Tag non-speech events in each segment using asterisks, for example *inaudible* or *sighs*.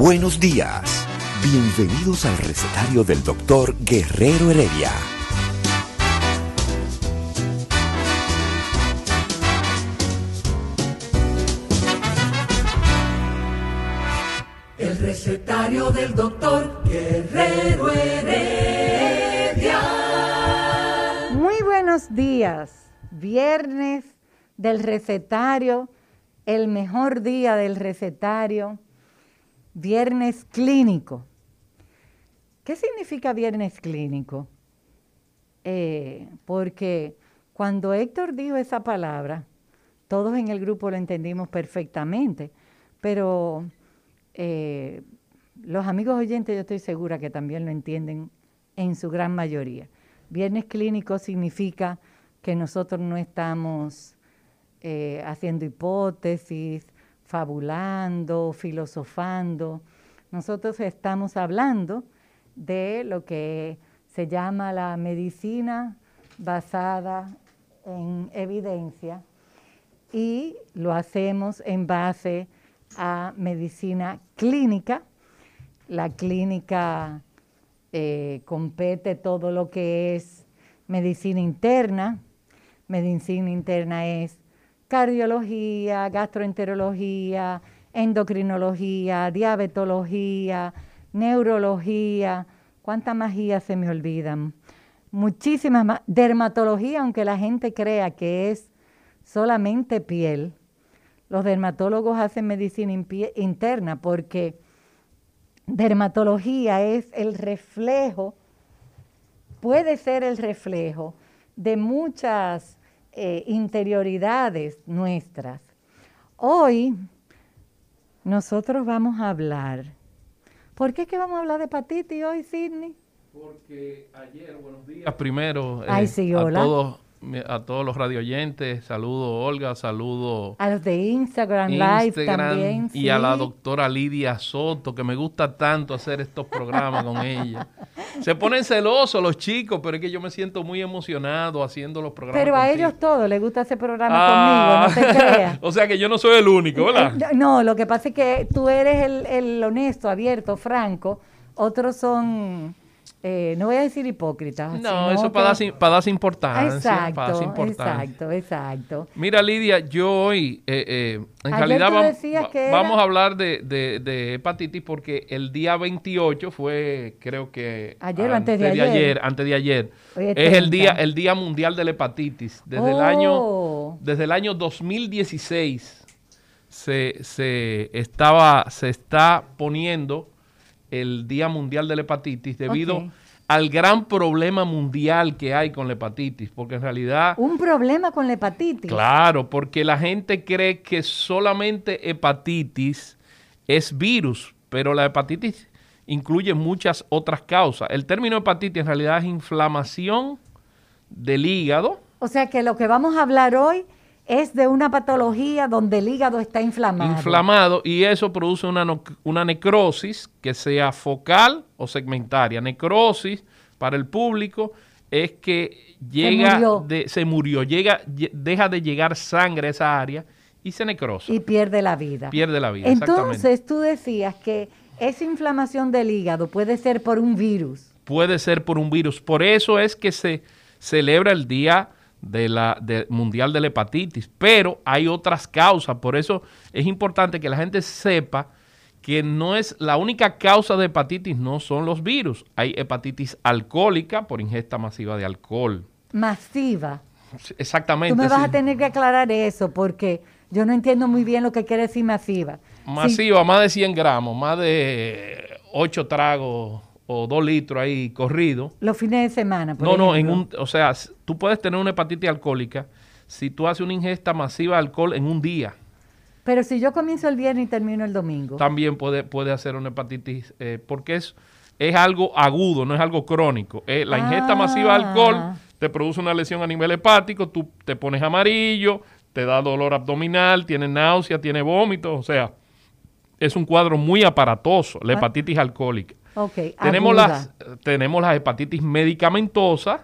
Buenos días. Bienvenidos al recetario del doctor Guerrero Heredia. El recetario del doctor Guerrero Heredia. Muy buenos días. Viernes del recetario, el mejor día del recetario. Viernes clínico. ¿Qué significa viernes clínico? Eh, porque cuando Héctor dijo esa palabra, todos en el grupo lo entendimos perfectamente, pero eh, los amigos oyentes yo estoy segura que también lo entienden en su gran mayoría. Viernes clínico significa que nosotros no estamos eh, haciendo hipótesis, fabulando, filosofando. Nosotros estamos hablando de lo que se llama la medicina basada en evidencia y lo hacemos en base a medicina clínica. La clínica eh, compete todo lo que es medicina interna. Medicina interna es cardiología, gastroenterología, endocrinología, diabetología, neurología. ¿Cuántas magías se me olvidan? Muchísimas más. Dermatología, aunque la gente crea que es solamente piel, los dermatólogos hacen medicina interna porque dermatología es el reflejo, puede ser el reflejo de muchas eh, interioridades nuestras. Hoy nosotros vamos a hablar. ¿Por qué es que vamos a hablar de hepatitis hoy, Sidney? Porque ayer, buenos días primero Ay, eh, sí, a hola. todos a todos los radioyentes, saludo Olga, saludo A los de Instagram, Live también. y a la doctora Lidia Soto, que me gusta tanto hacer estos programas con ella. *laughs* Se ponen celosos los chicos, pero es que yo me siento muy emocionado haciendo los programas. Pero a ellos todos les gusta hacer programa Ah. conmigo, no te *laughs* creas. o sea que yo no soy el único, ¿verdad? Eh, No, lo que pasa es que tú eres el, el honesto, abierto, franco. Otros son, eh, no voy a decir hipócritas. No, eso que- para darse, para darse importancia. para Exacto, importancia. exacto, exacto. Mira, Lidia, yo hoy, eh, eh, en Ayer realidad tú vam- decías va- que era- vamos a hablar de, de- de hepatitis porque el día 28 fue, creo que... Ayer o antes de ayer. Antes de ayer. Es el 30. día, el día mundial de la hepatitis. Desde, el, Oh. año, desde el año 2016 se, se, estaba, se está poniendo el Día Mundial de la Hepatitis debido al gran problema mundial que hay con la hepatitis, porque en realidad... Un problema con la hepatitis. Claro, porque la gente cree que solamente hepatitis es virus, pero la hepatitis incluye muchas otras causas. El término hepatitis en realidad es inflamación del hígado, O sea que lo que vamos a hablar hoy es de una patología donde el hígado está inflamado. inflamado, y eso produce una, no- una necrosis que sea focal o segmentaria. Necrosis para el público es que llega murió. de- se murió, llega, lle- deja de llegar sangre a esa área y se necrosa. y pierde la vida. Pierde la vida. Entonces tú decías que esa inflamación del hígado puede ser por un virus. puede ser por un virus. Por eso es que se celebra el Día de la, de- Mundial de la Hepatitis. Pero hay otras causas. Por eso es importante que la gente sepa que no es la única causa de hepatitis, no son los virus. Hay hepatitis alcohólica por ingesta masiva de alcohol. Masiva. Exactamente. Tú me vas sí. a tener que aclarar eso porque yo no entiendo muy bien lo que quiere decir masiva. Sí, Masiva, más de 100 gramos, más de 8 tragos o dos litros ahí corrido. Los fines de semana, por No, no, en ejemplo. un, o sea, tú puedes tener una hepatitis alcohólica si tú haces una ingesta masiva de alcohol en un día. Pero si yo comienzo el viernes y termino el domingo. También puede, puede hacer una hepatitis, eh, porque es, es algo agudo, no es algo crónico. Eh, la ingesta masiva de alcohol Ah. te produce una lesión a nivel hepático, tú te pones amarillo, te da dolor abdominal, tienes náusea, tienes vómitos, o sea, es un cuadro muy aparatoso, la Ah. hepatitis alcohólica. Tenemos aguda. las, tenemos las hepatitis medicamentosas.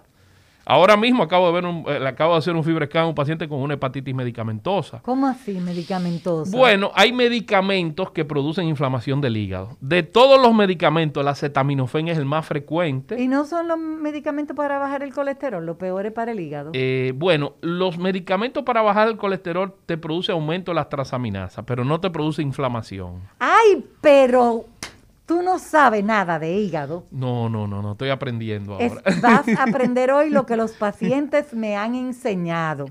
Ahora mismo acabo de ver un, eh, le acabo de hacer un fibrescan a un paciente con una hepatitis medicamentosa. ¿Cómo así, medicamentosa? Bueno, hay medicamentos que producen inflamación del hígado. De todos los medicamentos, el acetaminofén es el más frecuente. ¿Y no son los medicamentos para bajar el colesterol, lo peor es para el hígado? Eh, bueno, los medicamentos para bajar el colesterol te produce aumento de las transaminasas, pero no te produce inflamación. Ay, pero tú no sabes nada de hígado. No, no, no, no estoy aprendiendo Es- ahora. vas a *laughs* aprender hoy lo que los pacientes me han enseñado.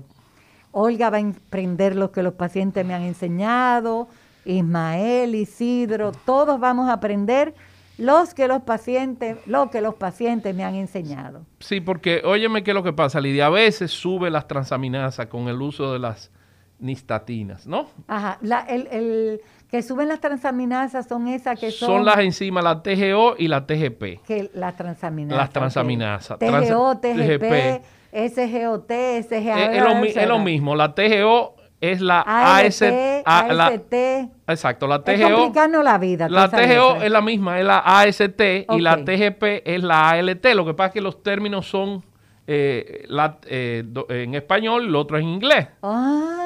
Olga va a aprender lo que los pacientes me han enseñado. Ismael, Isidro, todos vamos a aprender los que los pacientes, lo que los pacientes me han enseñado. Sí, porque óyeme qué es lo que pasa, Lidia. A veces sube las transaminasas con el uso de las nistatinas, ¿no? Ajá, la- el, el que suben las transaminasas son esas que son, Son las enzimas, la TGO y la TGP. que las transaminasas. Las transaminasas. TGO, TGP, SGOT, SGA. Es, es lo, es lo mismo. La TGO es la AS, AST, AST. exacto, la Es TGO. complicarnos la vida. La TGO es la misma, es la AST y la. TGP es la ALT. Lo que pasa es que los términos son eh, la- eh, do- en español y el otro en inglés. Ah.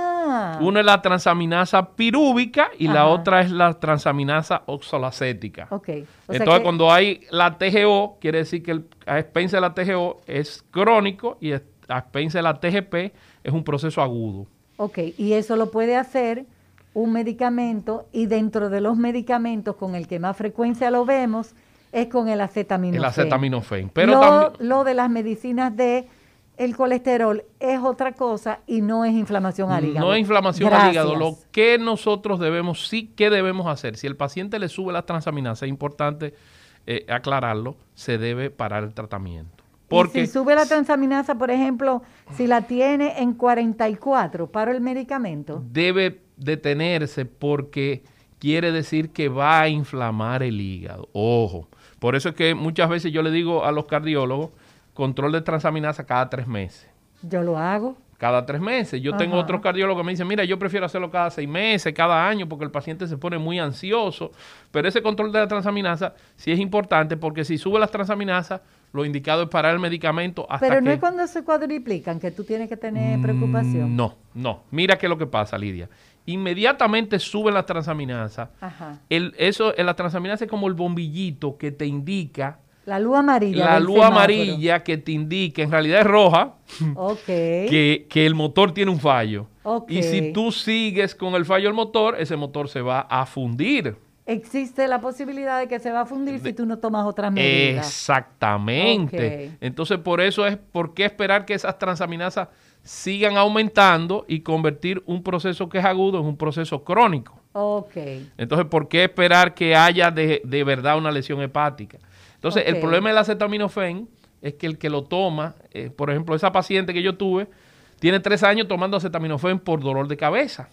Uno es la transaminasa pirúvica y la otra es la transaminasa oxalacética. Ok. O Entonces, que- cuando hay la TGO, quiere decir que el, a expensa de la TGO es crónico y a expensa de la TGP es un proceso agudo. Ok, y eso lo puede hacer un medicamento y dentro de los medicamentos con el que más frecuencia lo vemos es con el acetaminofén. El acetaminofén. Pero lo, también, lo de las medicinas de el colesterol es otra cosa y no es inflamación al hígado. no es inflamación al hígado. Lo que nosotros debemos, sí que debemos hacer, si el paciente le sube la transaminasa, es importante eh, aclararlo, se debe parar el tratamiento. Porque y si sube la transaminasa, por ejemplo, si la tiene en 44, ¿paro el medicamento? debe detenerse porque quiere decir que va a inflamar el hígado. Ojo. Por eso es que muchas veces yo le digo a los cardiólogos, control de transaminasa cada tres meses. Yo lo hago. Cada tres meses. Yo tengo otros cardiólogos que me dicen, mira, yo prefiero hacerlo cada seis meses, cada año, porque el paciente se pone muy ansioso. Pero ese control de la transaminasa sí es importante porque si sube las transaminasas, lo indicado es parar el medicamento hasta Pero no que... es cuando se cuadriplican que tú tienes que tener preocupación. Mm, No, no. Mira qué es lo que pasa, Lidia. Inmediatamente suben las transaminasas. Ajá. El, eso, la transaminasa es como el bombillito que te indica, La luz amarilla. la luz semáforo. amarilla que te indica, en realidad es roja, que, que el motor tiene un fallo. Y si tú sigues con el fallo del motor, ese motor se va a fundir. Existe la posibilidad de que se va a fundir si tú no tomas otras medidas. Exactamente. Entonces, por eso es, ¿por qué esperar que esas transaminasas sigan aumentando y convertir un proceso que es agudo en un proceso crónico? Ok. Entonces, ¿por qué esperar que haya de, de verdad una lesión hepática? Entonces, el problema del acetaminofén es que el que lo toma, eh, por ejemplo, esa paciente que yo tuve, tiene tres años tomando acetaminofén por dolor de cabeza.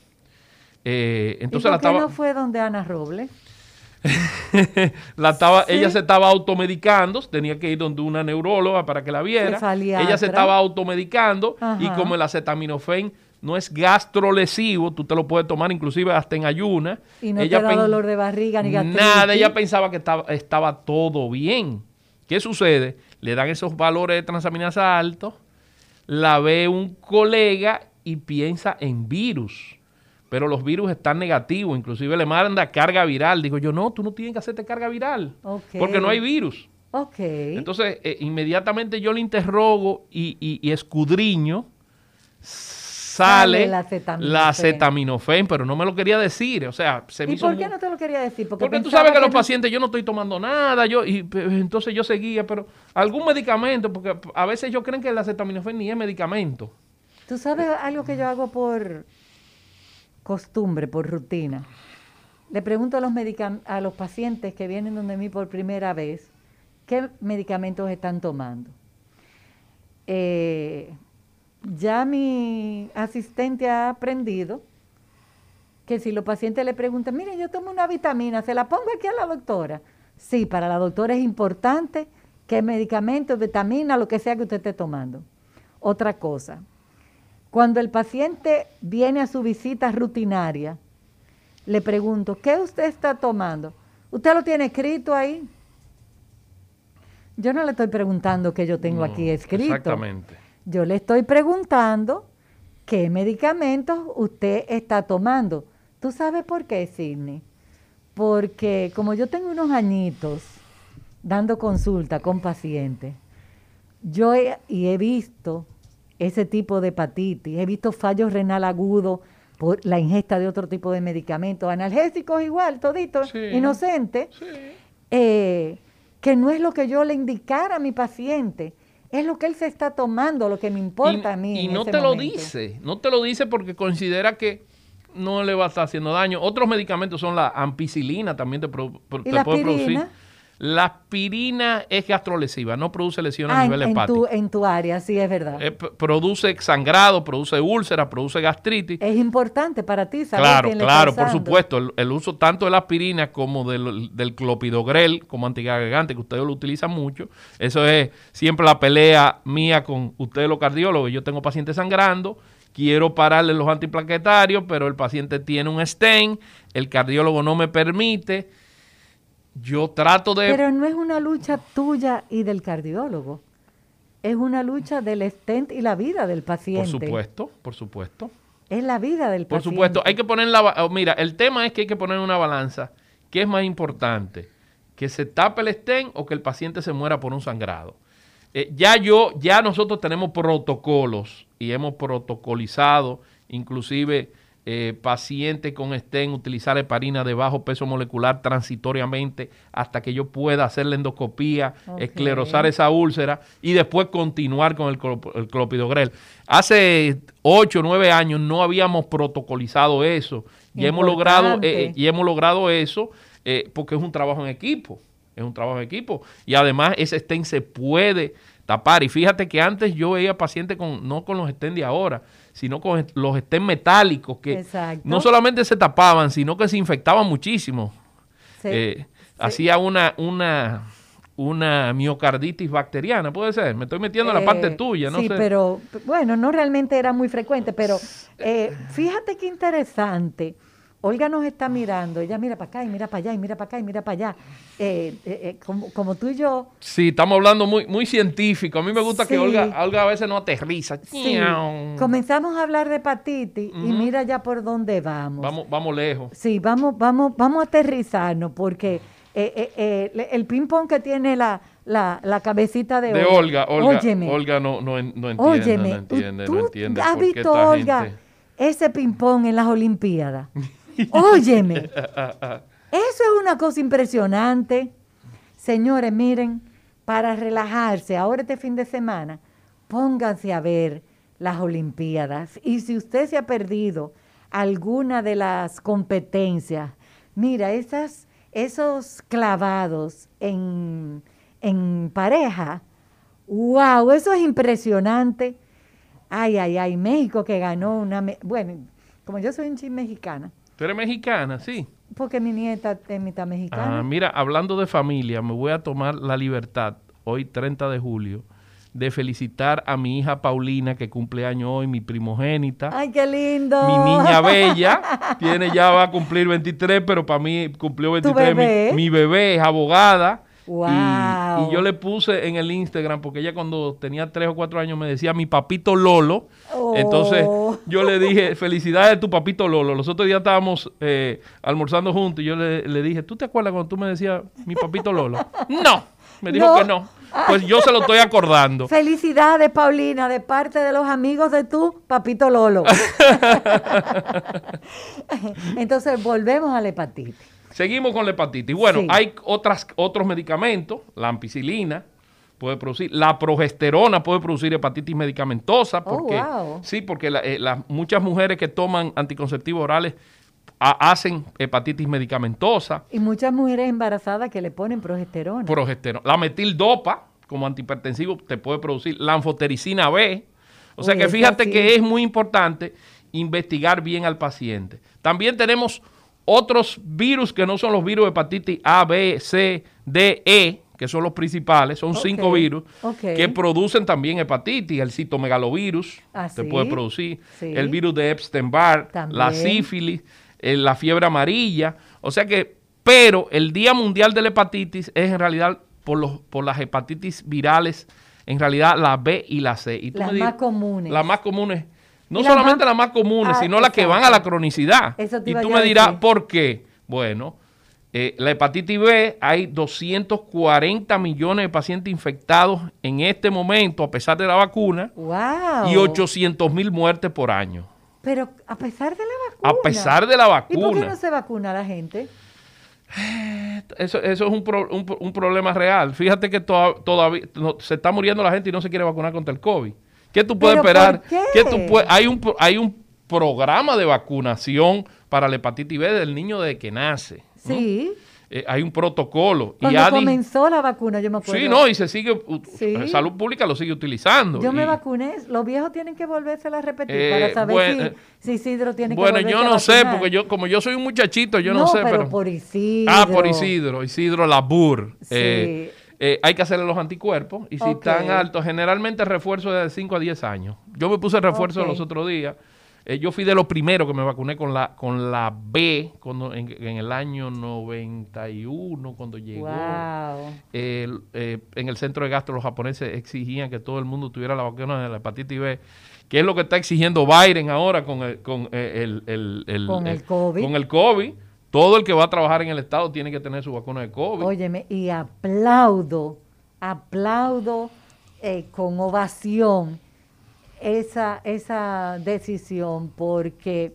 Eh, entonces ¿Y la por qué estaba, no fue donde Ana Robles? *laughs* la estaba, Sí. ella se estaba automedicando, tenía que ir donde una neuróloga para que la viera. Ella se estaba automedicando y como el acetaminofén no es gastrolesivo, tú te lo puedes tomar inclusive hasta en ayuna. Y no ella te da pen- dolor de barriga ni gastritis. Nada, ella pensaba que estaba, estaba todo bien. ¿Qué sucede? Le dan esos valores de transaminasa altos, la ve un colega y piensa en virus. Pero los virus están negativos, inclusive le manda carga viral. Digo yo, no, tú no tienes que hacerte carga viral, porque no hay virus. Ok. Entonces, eh, inmediatamente yo le interrogo y, y- y escudriño, sale, acetaminofén. la acetaminofén, pero no me lo quería decir. O sea, se me ¿Y por qué muy- no te lo quería decir? porque tú sabes que los no- pacientes, yo no estoy tomando nada, yo y entonces yo seguía, pero algún medicamento, porque a veces ellos creen que el acetaminofén ni es medicamento. Tú sabes algo que yo hago por costumbre, por rutina. Le pregunto a los, a los pacientes que vienen donde mí por primera vez qué medicamentos están tomando. Eh, ya mi asistente ha aprendido que si los pacientes le preguntan, mire, yo tomo una vitamina, ¿se la pongo aquí a la doctora? Sí, para la doctora es importante que medicamentos, vitamina, lo que sea que usted esté tomando. Otra cosa, cuando el paciente viene a su visita rutinaria, le pregunto, ¿qué usted está tomando? ¿Usted lo tiene escrito ahí? Yo no le estoy preguntando qué yo tengo aquí escrito. Exactamente. Yo le estoy preguntando qué medicamentos usted está tomando. ¿Tú sabes por qué, Sidney? Porque como yo tengo unos añitos dando consulta con pacientes, yo he, y he visto ese tipo de hepatitis, he visto fallos renal agudos por la ingesta de otro tipo de medicamentos, analgésicos igual, Sí. inocentes, Sí. eh, que no es lo que yo le indicara a mi paciente, es lo que él se está tomando, lo que me importa y, a mí. y en no ese te lo dice, no te lo dice porque considera que no le va a estar haciendo daño. Otros medicamentos son la ampicilina, también te, pro- pro- ¿Y te la puede producir. La aspirina es gastrolesiva, no produce lesiones Ah, a en, nivel en hepático. tu, en tu área, sí, es verdad. Eh, produce sangrado, produce úlceras, produce gastritis. es importante para ti saber Claro, quién claro, por supuesto. El, el uso tanto de la aspirina como del, del clopidogrel como antiagregante, que ustedes lo utilizan mucho. Eso es siempre la pelea mía con ustedes los cardiólogos. Yo tengo pacientes sangrando, quiero pararle los antiplaquetarios, pero el paciente tiene un stent, el cardiólogo no me permite. Yo trato de... Pero no es una lucha tuya y del cardiólogo. Es una lucha del stent y la vida del por paciente. supuesto, por supuesto. Es la vida del Por paciente. supuesto, hay que poner la... oh, Mira, el tema es que hay que poner una balanza. ¿Qué es más importante? ¿Que se tape el stent o que el paciente se muera por un sangrado? Eh, ya yo, ya nosotros tenemos protocolos y hemos protocolizado, inclusive eh, pacientes con stent, utilizar heparina de bajo peso molecular transitoriamente hasta que yo pueda hacer la endoscopía, esclerosar esa úlcera y después continuar con el, el clopidogrel. Hace 8 o 9 años no habíamos protocolizado eso y hemos logrado, Importante. eh, y hemos logrado eso eh, porque es un trabajo en equipo. Es un trabajo en equipo. Y además ese stent se puede tapar. Y fíjate que antes yo veía pacientes con, no con los stents de ahora, sino con los stents metálicos que Exacto. no solamente se tapaban, sino que se infectaban muchísimo. Sí, Eh, sí. Hacía una, una, una miocarditis bacteriana, puede ser. Me estoy metiendo en la parte Eh, tuya, no sí, sé. pero bueno, no realmente era muy frecuente, pero eh, fíjate qué interesante. Olga nos está mirando, ella mira para acá y mira para allá y mira para acá y mira para allá. Eh, eh, eh, como, como tú y yo, Sí, estamos hablando muy, muy científico. A mí me gusta que. Olga, Olga a veces no aterriza. sí, comenzamos a hablar de hepatitis y mira ya por dónde vamos. Vamos, vamos lejos. Sí, vamos, vamos, vamos a aterrizarnos porque eh, el ping-pong que tiene la, la, la cabecita de, De Olga, Olga, Óyeme, Olga no, no, en- no entiende, óyeme, no entiende, ¿tú no entiende has visto, Olga, gente- ese ping-pong en las Olimpiadas? *laughs* Óyeme, eso es una cosa impresionante. Señores, miren, para relajarse ahora este fin de semana, pónganse a ver las Olimpiadas. Y si usted se ha perdido alguna de las competencias, mira, esas, esos clavados en, en pareja, wow, eso es impresionante. Ay, ay, ay, México que ganó una... Bueno, como yo soy un mexicana, Tú eres mexicana, sí. porque mi nieta es mitad mexicana. Ah, mira, hablando de familia, me voy a tomar la libertad, hoy 30 de julio, de felicitar a mi hija Paulina, que cumple año hoy, mi primogénita. Ay, qué lindo. Mi niña *laughs* bella, tiene ya va a cumplir 23, pero para mí cumplió 23. Mi- bebé? Mi, bebé es abogada. Y- Wow. Y, yo le puse en el Instagram, porque ella cuando tenía 3 o 4 años me decía mi papito Lolo. Oh. Entonces yo le dije, *laughs* felicidades tu papito Lolo. Los otros días estábamos eh, almorzando juntos y yo le, le dije, ¿tú te acuerdas cuando tú me decías mi papito Lolo? *laughs* No, me dijo No. que no. Pues yo se lo estoy acordando. *laughs* Felicidades, Paulina, de parte de los amigos de tu papito Lolo. Entonces, volvemos a la hepatitis. Seguimos con la hepatitis. Bueno, Sí. hay otras, otros medicamentos, la ampicilina puede producir, la progesterona puede producir hepatitis medicamentosa, Oh, wow. sí, porque la- eh, las muchas mujeres que toman anticonceptivos orales a- hacen hepatitis medicamentosa, Y muchas mujeres embarazadas que le ponen progesterona. progesterona. La metildopa, como antihipertensivo, te puede producir lanfotericina B. O sea Uy, que fíjate sí. que es muy importante investigar bien al paciente. También tenemos otros virus que no son los virus de hepatitis A, B, C, D, E, que son los principales, son cinco virus que producen también hepatitis, el citomegalovirus Ah, ¿sí? puede producir, Sí. el virus de Epstein-Barr, la sífilis, eh, la fiebre amarilla, o sea que, pero el Día Mundial de la Hepatitis es en realidad por, los, por las hepatitis virales, en realidad la B y la C. Y tú Las me más comunes. Las más comunes. No solamente las más comunes, Ah, sino las que van a la cronicidad. Eso te y tú me dirás. ¿por qué? Bueno, eh, la hepatitis B, hay 240 millones de pacientes infectados en este momento, a pesar de la vacuna, ¡Wow! y 800 mil muertes por año. Pero a pesar de la vacuna. A pesar de la ¿Y por qué vacuna. no se vacuna la gente? *sighs* Eso, eso es un, pro- un, un problema real. Fíjate que toda- todavía no- se está muriendo la gente y no se quiere vacunar contra el COVID. ¿Qué tú puedes ¿Pero esperar? qué? ¿Qué tú puedes- hay, un, hay un programa de vacunación para la hepatitis B del niño desde que nace. ¿no? Sí. Eh, hay un protocolo. y Cuando di- comenzó la vacuna, yo me acuerdo. Sí, no, y se sigue, Sí. Salud Pública lo sigue utilizando. Yo me y- vacuné. Los viejos tienen que volvérsela a repetir Eh, para saber bueno, si, eh, si Isidro tiene que Bueno, volverse yo no sé, porque yo, como yo soy un muchachito, yo no, sé, pero, pero... por Isidro. Ah, por Isidro, Isidro Labur. Sí. Eh, eh, hay que hacerle los anticuerpos y si están altos, generalmente refuerzo de 5 a 10 años. Yo me puse refuerzo los otros días. Eh, yo fui de los primeros que me vacuné con la con la B cuando, en, en el año 91, cuando llegó. Wow. Eh, en el centro de gasto los japoneses exigían que todo el mundo tuviera la vacuna de la hepatitis B, que es lo que está exigiendo Biden ahora con el, con eh, el, el- el- Con el COVID. Con el COVID. Todo el que va a trabajar en el Estado tiene que tener su vacuna de COVID. Óyeme, y aplaudo, aplaudo eh, con ovación esa, esa decisión, porque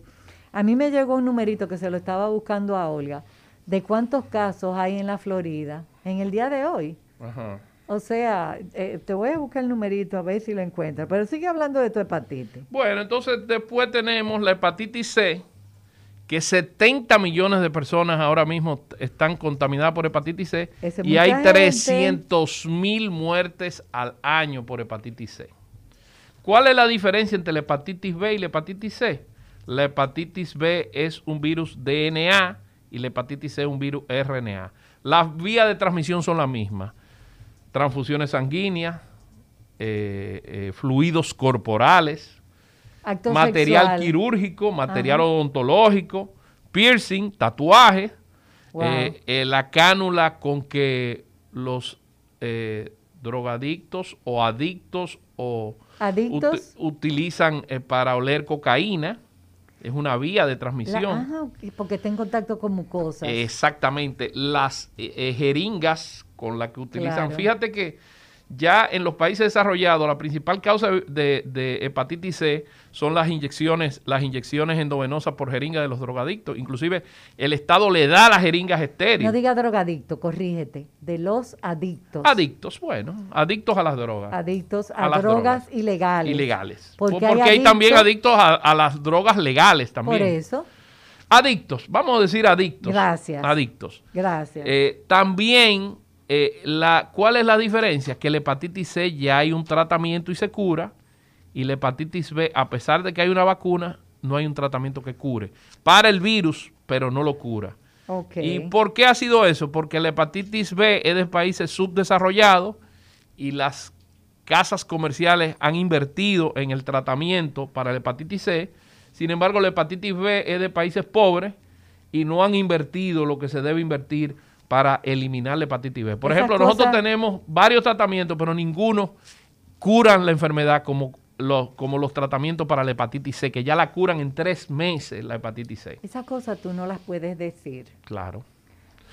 a mí me llegó un numerito que se lo estaba buscando a Olga, de cuántos casos hay en la Florida en el día de hoy. Ajá. O sea, eh, te voy a buscar el numerito a ver si lo encuentras, pero sigue hablando de tu hepatitis. Bueno, entonces después tenemos la hepatitis C, que 70 millones de personas ahora mismo están contaminadas por hepatitis C es y hay mucha gente. 300 mil muertes al año por hepatitis C. ¿Cuál es la diferencia entre la hepatitis B y la hepatitis C? La hepatitis B es un virus DNA y la hepatitis C es un virus RNA. Las vías de transmisión son las mismas. Transfusiones sanguíneas, eh, eh, fluidos corporales, Acto material sexual. quirúrgico, material Ajá. odontológico, piercing, tatuaje, Wow. eh, eh, la cánula con que los eh, drogadictos o adictos o ¿Adictos? uti- utilizan para oler cocaína. Es una vía de La- transmisión. ajá, porque está en contacto con mucosas. Exactamente, las jeringas con las que utilizan. Claro. Fíjate que ya en los países desarrollados la principal causa de, de hepatitis C son las inyecciones, las inyecciones endovenosas por jeringa de los drogadictos. Inclusive el Estado le da las jeringas estériles. No diga drogadicto, corrígete. De los adictos. Adictos, bueno, adictos a las drogas. Adictos a, A las drogas, drogas. ilegales. Ilegales. Porque Porque, hay hay, también adictos- adictos a, a las drogas legales también. Por eso, Adictos, vamos a decir adictos. Gracias. Adictos. gracias. Eh, también, eh, la, ¿cuál es la diferencia? Que la hepatitis C ya hay un tratamiento y se cura, y la hepatitis B, a pesar de que hay una vacuna, no hay un tratamiento que cure. Para el virus, pero no lo cura. ¿Y por qué ha sido eso? Porque la hepatitis B es de países subdesarrollados y las casas comerciales han invertido en el tratamiento para la hepatitis C. Sin embargo, la hepatitis B es de países pobres y no han invertido lo que se debe invertir para eliminar la hepatitis B. Por Esas ejemplo, nosotros tenemos varios tratamientos, pero ninguno curan la enfermedad como los, como los tratamientos para la hepatitis C, que ya la curan en tres meses la hepatitis C. Esas cosas tú no las puedes decir. Claro.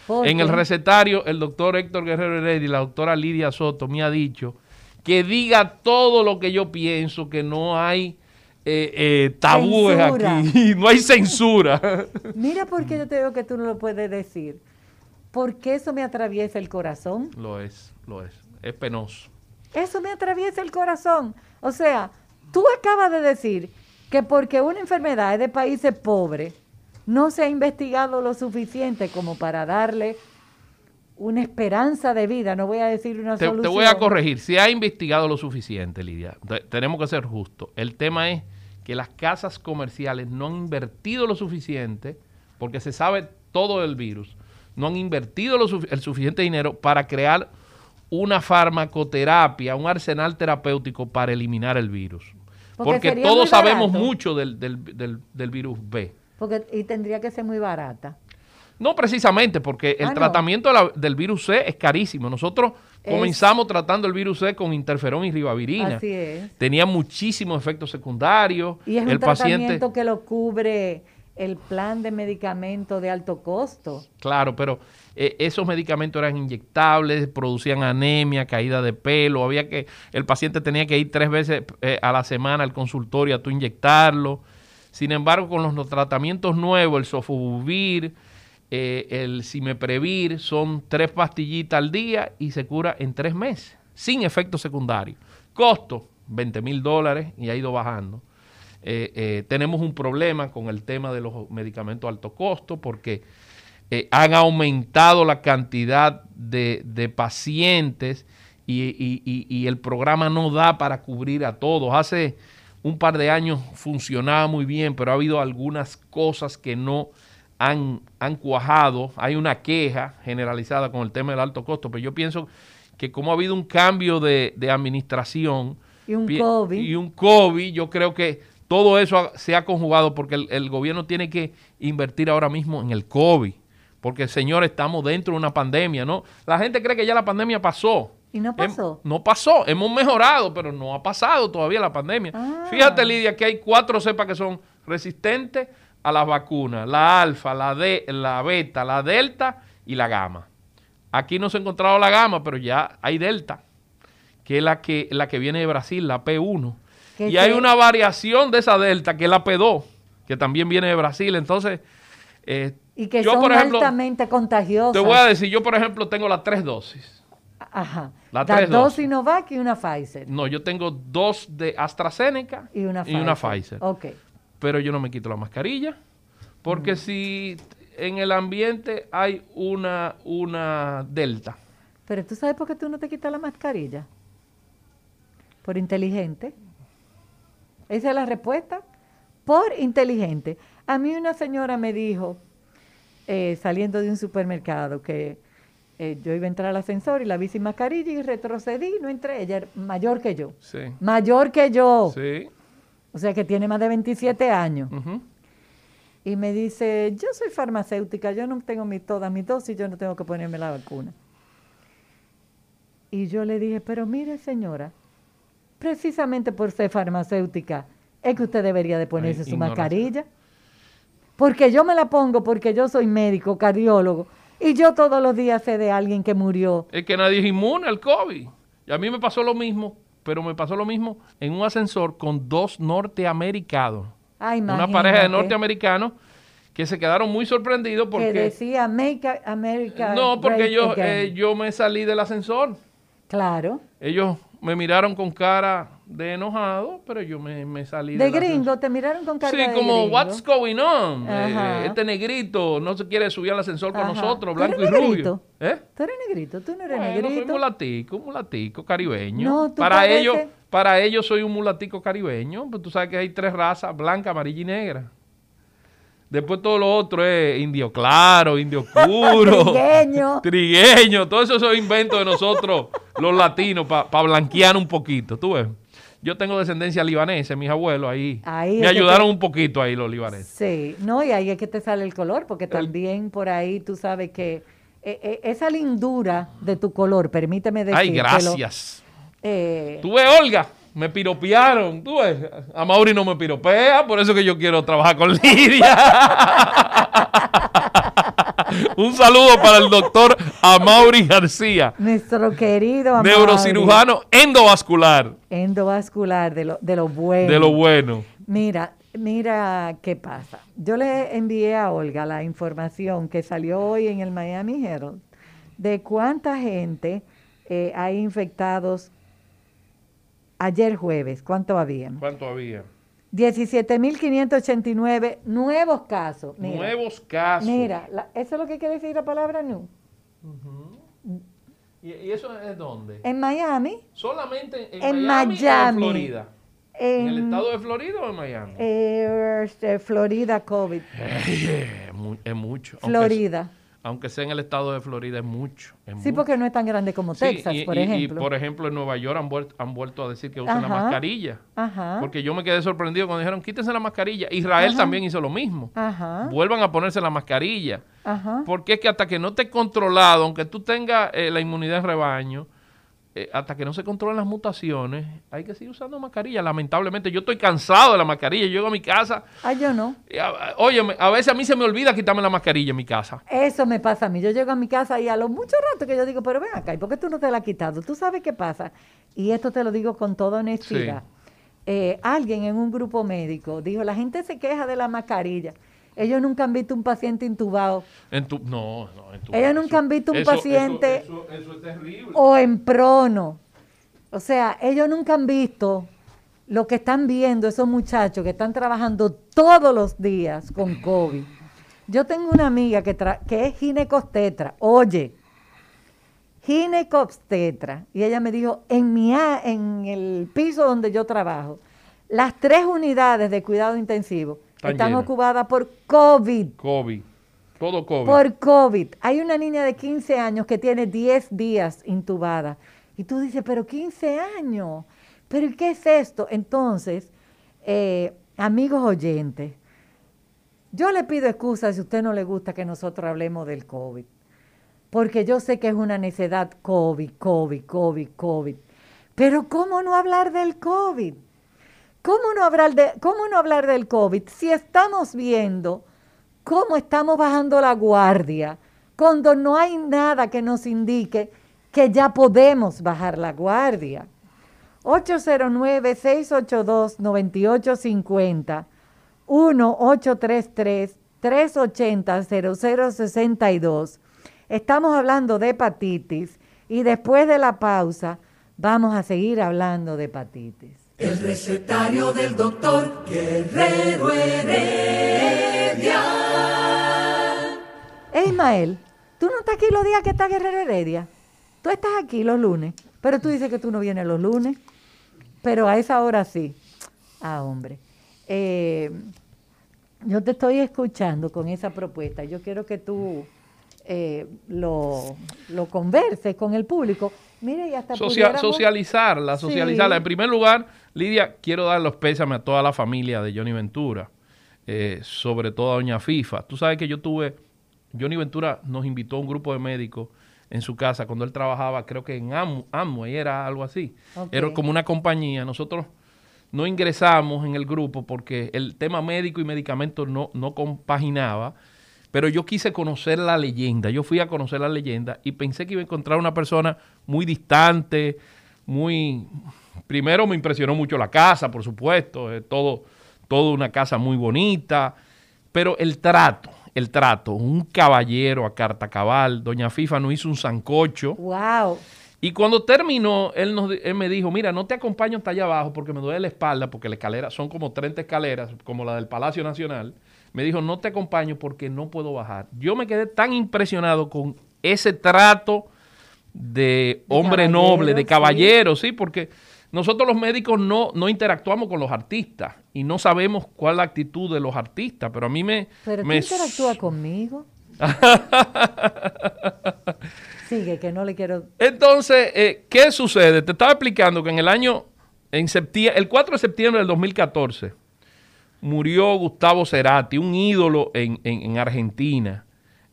porque- En el recetario, el doctor Héctor Guerrero Heredia y la doctora Lidia Soto me ha dicho que diga todo lo que yo pienso, que no hay eh, eh, tabúes Censura. aquí, *laughs* no hay censura. Mira por qué yo te digo que tú no lo puedes decir. Porque eso me atraviesa el corazón. lo es, lo es. Es penoso. Eso me atraviesa el corazón. O sea, tú acabas de decir que porque una enfermedad es de países pobres, no se ha investigado lo suficiente como para darle una esperanza de vida, no voy a decir una te, solución. te voy a corregir. Se ha investigado lo suficiente, Lidia. Te- tenemos que ser justos. El tema es que las casas comerciales no han invertido lo suficiente, porque se sabe todo del virus, no han invertido lo el suficiente dinero para crear una farmacoterapia, un arsenal terapéutico para eliminar el virus. Porque todos sabemos mucho del, del- del- del virus B. Porque, y tendría que ser muy barata. No precisamente, porque el Ah, tratamiento del virus C es carísimo. Nosotros Es- comenzamos tratando el virus C con interferón y ribavirina. Así es. Tenía muchísimos efectos secundarios. Y es un el paciente, tratamiento que lo cubre el plan de medicamento de alto costo. claro, pero eh, esos medicamentos eran inyectables, producían anemia, caída de pelo. Había que, el paciente tenía que ir tres veces eh, a la semana al consultorio a tú inyectarlo. Sin embargo, con los tratamientos nuevos, el sofovir, eh, el simeprevir, son tres pastillitas al día y se cura en tres meses, sin efectos secundarios. Costo, 20 mil dólares y ha ido bajando. Eh, eh, tenemos un problema con el tema de los medicamentos alto costo porque eh, han aumentado la cantidad de, de pacientes y, y- y- y el programa no da para cubrir a todos. Hace un par de años funcionaba muy bien, pero ha habido algunas cosas que no han, han cuajado. Hay una queja generalizada con el tema del alto costo, pero yo pienso que como ha habido un cambio de, de administración Y un COVID. y un COVID, yo creo que todo eso se ha conjugado porque el, el gobierno tiene que invertir ahora mismo en el COVID. Porque, señor, estamos dentro de una pandemia, ¿no? La gente cree que ya la pandemia pasó. ¿Y no Hem- pasó? no pasó. Hemos mejorado, pero no ha pasado todavía la pandemia. Ah. Fíjate, Lidia, que hay cuatro cepas que son resistentes a las vacunas. La alfa, la, de, la beta, la delta y la gamma. Aquí no se ha encontrado la gamma, pero ya hay delta, que es la que, la que viene de Brasil, la P1. Y hay una variación de esa delta, que es la P2, que también viene de Brasil. Entonces, eh, Y que yo, son por ejemplo, altamente contagiosas. te voy a decir, yo, por ejemplo, tengo las tres dosis. Ajá. Las Las tres dos. Sinovac y una Pfizer. No, yo tengo dos de AstraZeneca Y una Pfizer. una Pfizer. Pero yo no me quito la mascarilla. Porque si en el ambiente hay una, una delta. Pero tú sabes por qué tú no te quitas la mascarilla. Por inteligente. Esa es la respuesta. Por inteligente. A mí una señora me dijo, eh, saliendo de un supermercado, que eh, yo iba a entrar al ascensor y la vi sin mascarilla y retrocedí, no entré. Ella era mayor que yo. Sí. Mayor que yo. Sí. O sea que tiene más de 27 años. Y me dice, yo soy farmacéutica, yo no tengo mi, todas mis dosis, yo no tengo que ponerme la vacuna. Y yo le dije, pero mire señora, precisamente por ser farmacéutica, es que usted debería de ponerse Ay, su mascarilla. Porque yo me la pongo porque yo soy médico, cardiólogo, y yo todos los días sé de alguien que murió. Es que nadie es inmune al COVID. Y a mí me pasó lo mismo, pero me pasó lo mismo en un ascensor con dos norteamericanos. Ay, Una pareja de norteamericanos que se quedaron muy sorprendidos Que porque... decía Make America. No, porque yo, again". eh, yo me salí del ascensor. Claro. Ellos me miraron con cara de enojado, pero yo me, me salí De ascensor. gringo, te miraron con cara Sí, de como gringo. what's going on. Eh, este negrito no se quiere subir al ascensor con Ajá. nosotros, ¿Tú blanco y rubio. ¿Eh? Tú eres negrito, tú no eres Bueno, soy negrito. mulatico, un mulatico caribeño. No, para pareces- ellos, para ellos soy un mulatico caribeño, pues tú sabes que hay tres razas, blanca, amarilla y negra. Después todo lo otro es indio claro, indio *laughs* oscuro, Trigueño. trigueño, todo eso son inventos de nosotros, los latinos, para blanquear un poquito, tú ves. Yo tengo descendencia libanesa, mis abuelos ahí. Ahí me es ayudaron te- un poquito ahí los libaneses. Sí, no, y ahí es que te sale el color, porque también por ahí tú sabes que eh, eh, esa lindura de tu color, permíteme decirlo. Ay, gracias. eh, Tú ves, Olga, me piropearon. Tú ves, a Mauri no me piropea, por eso que yo quiero trabajar con Lidia. *laughs* Un saludo para el doctor Amaury García, nuestro querido Amaury, neurocirujano endovascular, endovascular de lo, de lo bueno. de lo bueno. Mira, mira qué pasa. Yo le envié a Olga la información que salió hoy en el Miami Herald de cuánta gente eh, hay infectados ayer jueves. ¿Cuánto habían? ¿Cuánto había? 17.589 nuevos casos. Mira, Nuevos casos. Mira, la- eso es lo que quiere decir la palabra new. ¿Y, y eso es dónde? En Miami, Solamente en, en Miami, o en Florida. ¿En el en estado de Florida o en Miami? eh, este, Florida COVID. es, mu- es mucho. Florida. Aunque, sea en el estado de Florida, es mucho. es Sí, mucho. porque no es tan grande como Sí, Texas, y, por y- y, ejemplo. por ejemplo, en Nueva York han vuelto, han vuelto a decir que usen la mascarilla. Ajá. Porque yo me quedé sorprendido cuando dijeron, quítense la mascarilla. Israel también hizo lo mismo. Ajá. Vuelvan a ponerse la mascarilla. Ajá. Porque es que hasta que no esté controlado, aunque tú tengas eh, la inmunidad de rebaño, eh, hasta que no se controlen las mutaciones, hay que seguir usando mascarilla. Lamentablemente, yo estoy cansado de la mascarilla. Yo llego a mi casa, Ah, yo no. a, óyeme, a veces a mí se me olvida quitarme la mascarilla en mi casa. Eso me pasa a mí. Yo llego a mi casa y a lo mucho rato que yo digo, pero ven acá, ¿y por qué tú no te la has quitado? ¿Tú sabes qué pasa? Y esto te lo digo con toda honestidad. Eh, alguien en un grupo médico dijo, la gente se queja de la mascarilla. Ellos nunca han visto un paciente intubado En tu, no, no, en tu Ellos eso- nunca han visto un eso- paciente- Eso, es terrible. o en prono. O sea, ellos nunca han visto lo que están viendo esos muchachos que están trabajando todos los días con COVID. Yo tengo una amiga que, tra- que es ginecostetra. Oye, ginecostetra. Y ella me dijo, en, mi, a- en el piso donde yo trabajo, las tres unidades de cuidado intensivo Están están llenas. ocupadas por COVID. COVID. Todo COVID. Por COVID. Hay una niña de 15 años que tiene 10 días intubada. Y tú dices, pero 15 años. ¿Pero ¿y qué es esto? Entonces, eh, amigos oyentes, yo le pido excusas si a usted no le gusta que nosotros hablemos del COVID. Porque yo sé que es una necedad COVID, COVID, COVID, COVID. Pero ¿cómo no hablar del COVID? ¿Cómo no hablar, de, ¿Cómo no hablar del COVID si estamos viendo cómo estamos bajando la guardia cuando no hay nada que nos indique que ya podemos bajar la guardia? 809-682-9850, 1-833-380-0062. Estamos hablando de hepatitis y después de la pausa vamos a seguir hablando de hepatitis. El recetario del doctor Guerrero Heredia. Ismael, tú no estás aquí los días que está Guerrero Heredia. Tú estás aquí los lunes, pero tú dices que tú no vienes los lunes. Pero a esa hora sí. Ah, hombre. Eh, yo te estoy escuchando con esa propuesta. Yo quiero que tú eh, lo, lo converses con el público. Mire, y hasta Socia- socializarla, Sí. socializarla. En primer lugar, Lidia, quiero dar los pésames a toda la familia de Johnny Ventura, eh, sobre todo a Doña FIFA. Tú sabes que yo tuve, Johnny Ventura nos invitó a un grupo de médicos en su casa cuando él trabajaba, creo que en Am- Amway era algo así. Era como una compañía. Nosotros no ingresamos en el grupo porque el tema médico y medicamentos no, no compaginaba. Pero yo quise conocer la leyenda. Yo fui a conocer la leyenda y pensé que iba a encontrar una persona muy distante, muy... Primero me impresionó mucho la casa, por supuesto, eh, todo, todo una casa muy bonita, pero el trato, el trato, un caballero a carta cabal, doña FIFA nos hizo un sancocho. ¡Wow! Y cuando terminó, él, nos, él me dijo, mira, no te acompaño hasta allá abajo porque me duele la espalda, porque la escalera son como 30 escaleras, como la del Palacio Nacional. Me dijo, no te acompaño porque no puedo bajar. Yo me quedé tan impresionado con ese trato de, hombre noble, de sí. caballero, sí, porque nosotros los médicos no, no interactuamos con los artistas y no sabemos cuál es la actitud de los artistas, pero a mí me... ¿Pero me tú interactúas conmigo? *laughs* Sigue, que no le quiero... Entonces, eh, ¿qué sucede? Te estaba explicando que en el año, en septiembre, el 4 de septiembre del 2014, murió Gustavo Cerati, un ídolo en, en- en Argentina,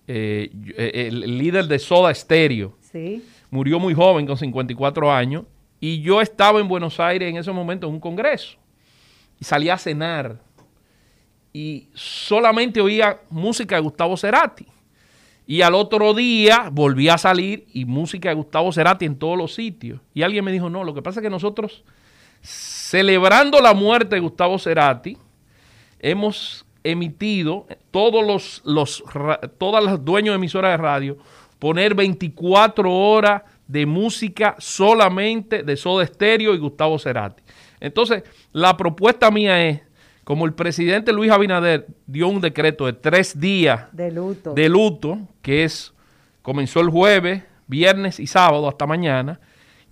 eh, eh, el, el líder de Soda Stereo. Sí. Murió muy joven, con 54 años, y yo estaba en Buenos Aires en ese momento en un congreso. Y salí a cenar. Y solamente oía música de Gustavo Cerati. Y al otro día volví a salir y música de Gustavo Cerati en todos los sitios. Y alguien me dijo, no, lo que pasa es que nosotros, celebrando la muerte de Gustavo Cerati, hemos emitido, todos los, los todas las dueños de emisoras de radio, poner 24 horas de música solamente de Soda Stereo y Gustavo Cerati. Entonces, la propuesta mía es como el presidente Luis Abinader dio un decreto de tres días De luto. de luto, que es, comenzó el jueves, viernes y sábado hasta mañana,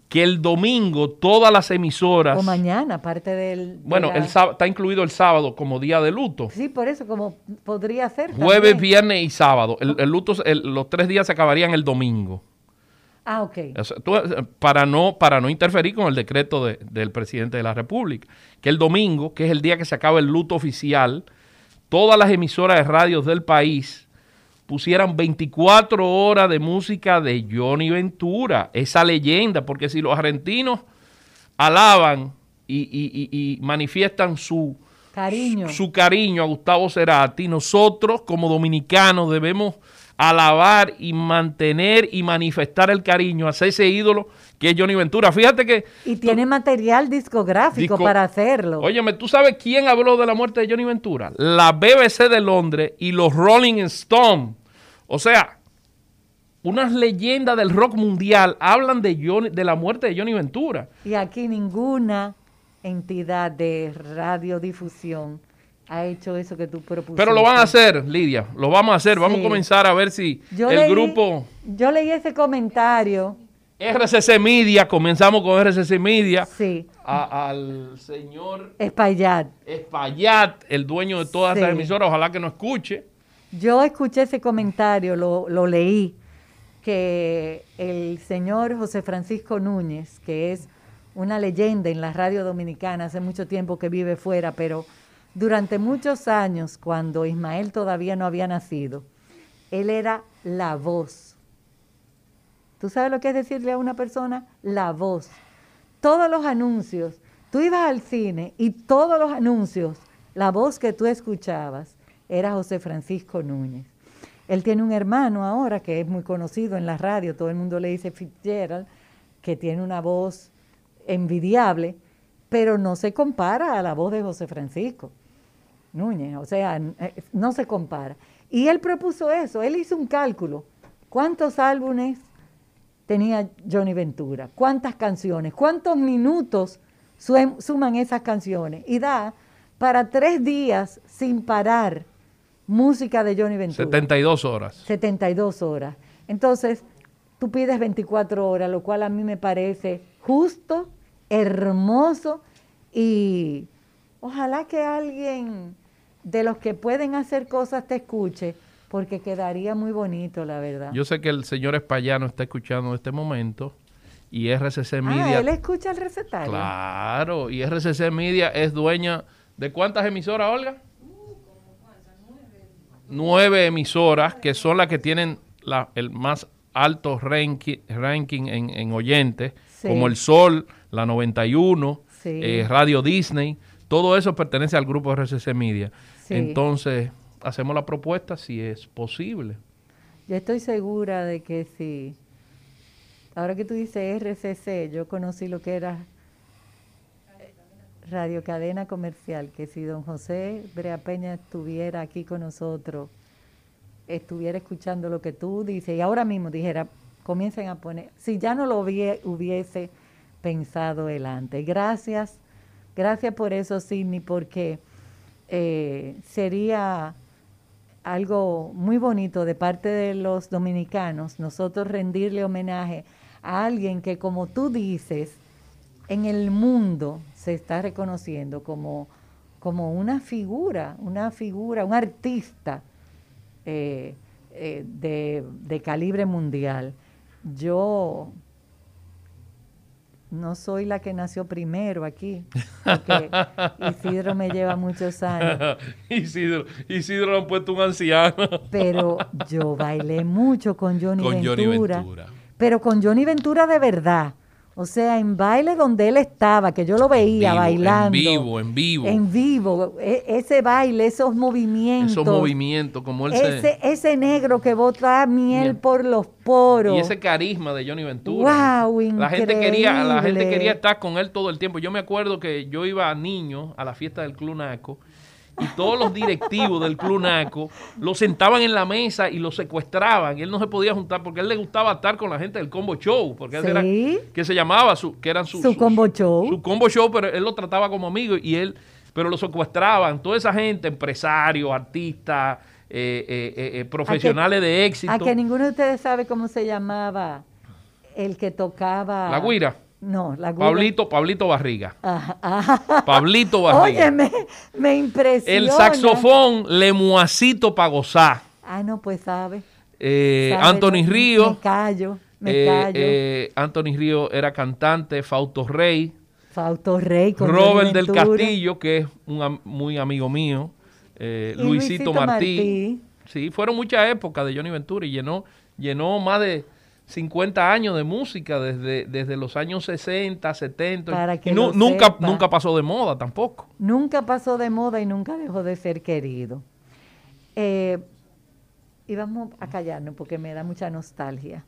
que el domingo todas las emisoras, o mañana, parte del... de bueno, la- el sábado, está incluido el sábado como día de luto. Sí, por eso, como podría ser. Jueves, también. viernes y sábado. El, el luto, el- los tres días se acabarían el domingo. Ah, ok. Tú, eh, para, no, para no interferir con el decreto de- del presidente de la República. Que el domingo, que es el día que se acaba el luto oficial, todas las emisoras de radios del país pusieran 24 horas de música de Johnny Ventura, esa leyenda, porque si los argentinos alaban y, y- y- y manifiestan su, Cariño. su cariño a Gustavo Cerati, nosotros como dominicanos debemos alabar y mantener y manifestar el cariño hacia ese ídolo que es Johnny Ventura. Fíjate que... y tiene material discográfico Disco- para hacerlo. Óyeme, ¿tú sabes quién habló de la muerte de Johnny Ventura? La BBC de Londres y los Rolling Stones. O sea, unas leyendas del rock mundial hablan de, Johnny- de la muerte de Johnny Ventura. Y aquí ninguna entidad de radiodifusión ha hecho eso que tú propusiste. Pero lo van a hacer, Lidia. Lo vamos a hacer. Vamos Sí. a comenzar a ver si Yo el leí- grupo... Yo leí ese comentario. RCC Media, comenzamos con RCC Media, Sí, a- al señor Espaillat. Espaillat, el dueño de todas Sí. emisoras, ojalá que nos escuche. Yo escuché ese comentario, lo, lo leí, que el señor José Francisco Núñez, que es una leyenda en la radio dominicana, hace mucho tiempo que vive fuera, pero durante muchos años, cuando Ismael todavía no había nacido, él era la voz. ¿Tú sabes lo que es decirle a una persona? La voz. Todos los anuncios, tú ibas al cine y todos los anuncios, la voz que tú escuchabas era José Francisco Núñez. Él tiene un hermano ahora que es muy conocido en la radio, todo el mundo le dice Fitzgerald, que tiene una voz envidiable, pero no se compara a la voz de José Francisco Núñez, o sea, eh, no se compara. Y él propuso eso, él hizo un cálculo. ¿Cuántos álbumes tenía Johnny Ventura? ¿Cuántas canciones? ¿Cuántos minutos suman esas canciones? Y da para tres días sin parar música de Johnny Ventura. 72 horas. 72 horas. Entonces, tú pides 24 horas, lo cual a mí me parece justo, hermoso y ojalá que alguien de los que pueden hacer cosas te escuche, porque quedaría muy bonito, la verdad. Yo sé que el señor Espallano está escuchando en este momento y RCC ah, Media. él escucha el recetario. Claro, y RCC Media es dueña de cuántas emisoras, Olga? Nueve emisoras que son las que tienen la- el más alto ranking, ranking en, en oyentes, Sí. como El Sol, la 91, Sí. eh, Radio Disney, todo eso pertenece al grupo RCC Media. Sí. Entonces, hacemos la propuesta si es posible. Yo estoy segura de que sí. Ahora que tú dices RCC, yo conocí lo que era Radio Cadena Comercial, que si don José Brea Peña estuviera aquí con nosotros, estuviera escuchando lo que tú dices y ahora mismo dijera, comiencen a poner, si ya no lo hubie- hubiese pensado él antes. Gracias, gracias por eso, Sidney, porque eh, sería algo muy bonito de parte de los dominicanos, nosotros rendirle homenaje a alguien que, como tú dices, en el mundo se está reconociendo como, como una figura, una figura, un artista eh, eh, de, de calibre mundial. Yo no soy la que nació primero aquí, porque Isidro me lleva muchos años. *laughs* Isidro, Isidro le han puesto un anciano. pero yo bailé mucho con Johnny, Con Ventura, Johnny Ventura. Pero con Johnny Ventura de verdad. O sea, en baile donde él estaba, que yo lo veía Vivo, bailando. En vivo, en vivo. En vivo. E- ese baile, esos movimientos. Esos movimientos, como él Ese, se... ese negro que bota miel Miel. por los poros. Y ese carisma de Johnny Ventura. Guau, la gente quería, la gente increíble. quería estar con él todo el tiempo. Yo me acuerdo que yo iba niño a la fiesta del Club Naco y todos los directivos del Club Naco lo sentaban en la mesa y lo secuestraban él no se podía juntar porque a él le gustaba estar con la gente del Combo Show, porque él Sí. era que se llamaba su que eran su, Su combo show. Su Combo Show, pero él lo trataba como amigo y él pero lo secuestraban, toda esa gente, empresarios, artistas, eh, eh, eh, eh, profesionales de éxito. A que ninguno de ustedes sabe cómo se llamaba el que tocaba. La guira. No, la guira. Pablito, Pablito Barriga. Ajá, ajá. Pablito *laughs* Barriga. Oye, me, me impresiona. El saxofón, Lemuacito gozar. Ah, no, pues sabe. Eh, Sabe, Anthony Río. Me callo, me eh, callo. eh, Anthony Río era cantante, Fausto Rey. Fausto Rey con Robert del. Castillo, que es un muy amigo mío. eh, Luisito, Luisito Martí. Martí. Sí, fueron muchas épocas de Johnny Ventura y llenó, llenó más de 50 años de música desde, desde los años 60, 70. Para que y lo nunca, sepa. nunca pasó de moda tampoco. Nunca pasó de moda y nunca dejó de ser querido. Eh, y vamos a callarnos porque me da mucha nostalgia.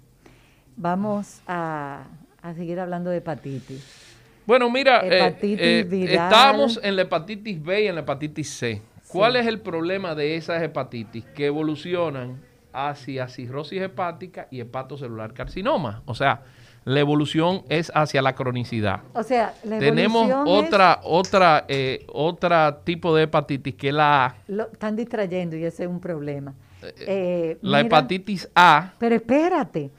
Vamos a, a seguir hablando de hepatitis. Bueno, mira, eh, Hepatitis eh, estamos en la hepatitis B y en la hepatitis C. ¿Cuál es el problema de esas hepatitis? Que evolucionan hacia cirrosis hepática y hepatocelular carcinoma. O sea, la evolución es hacia la cronicidad. O sea, la Tenemos es- otra, otra, eh, otra tipo de hepatitis que es la A. lo están distrayendo y ese es un problema. Eh, La mira, hepatitis A Pero espérate,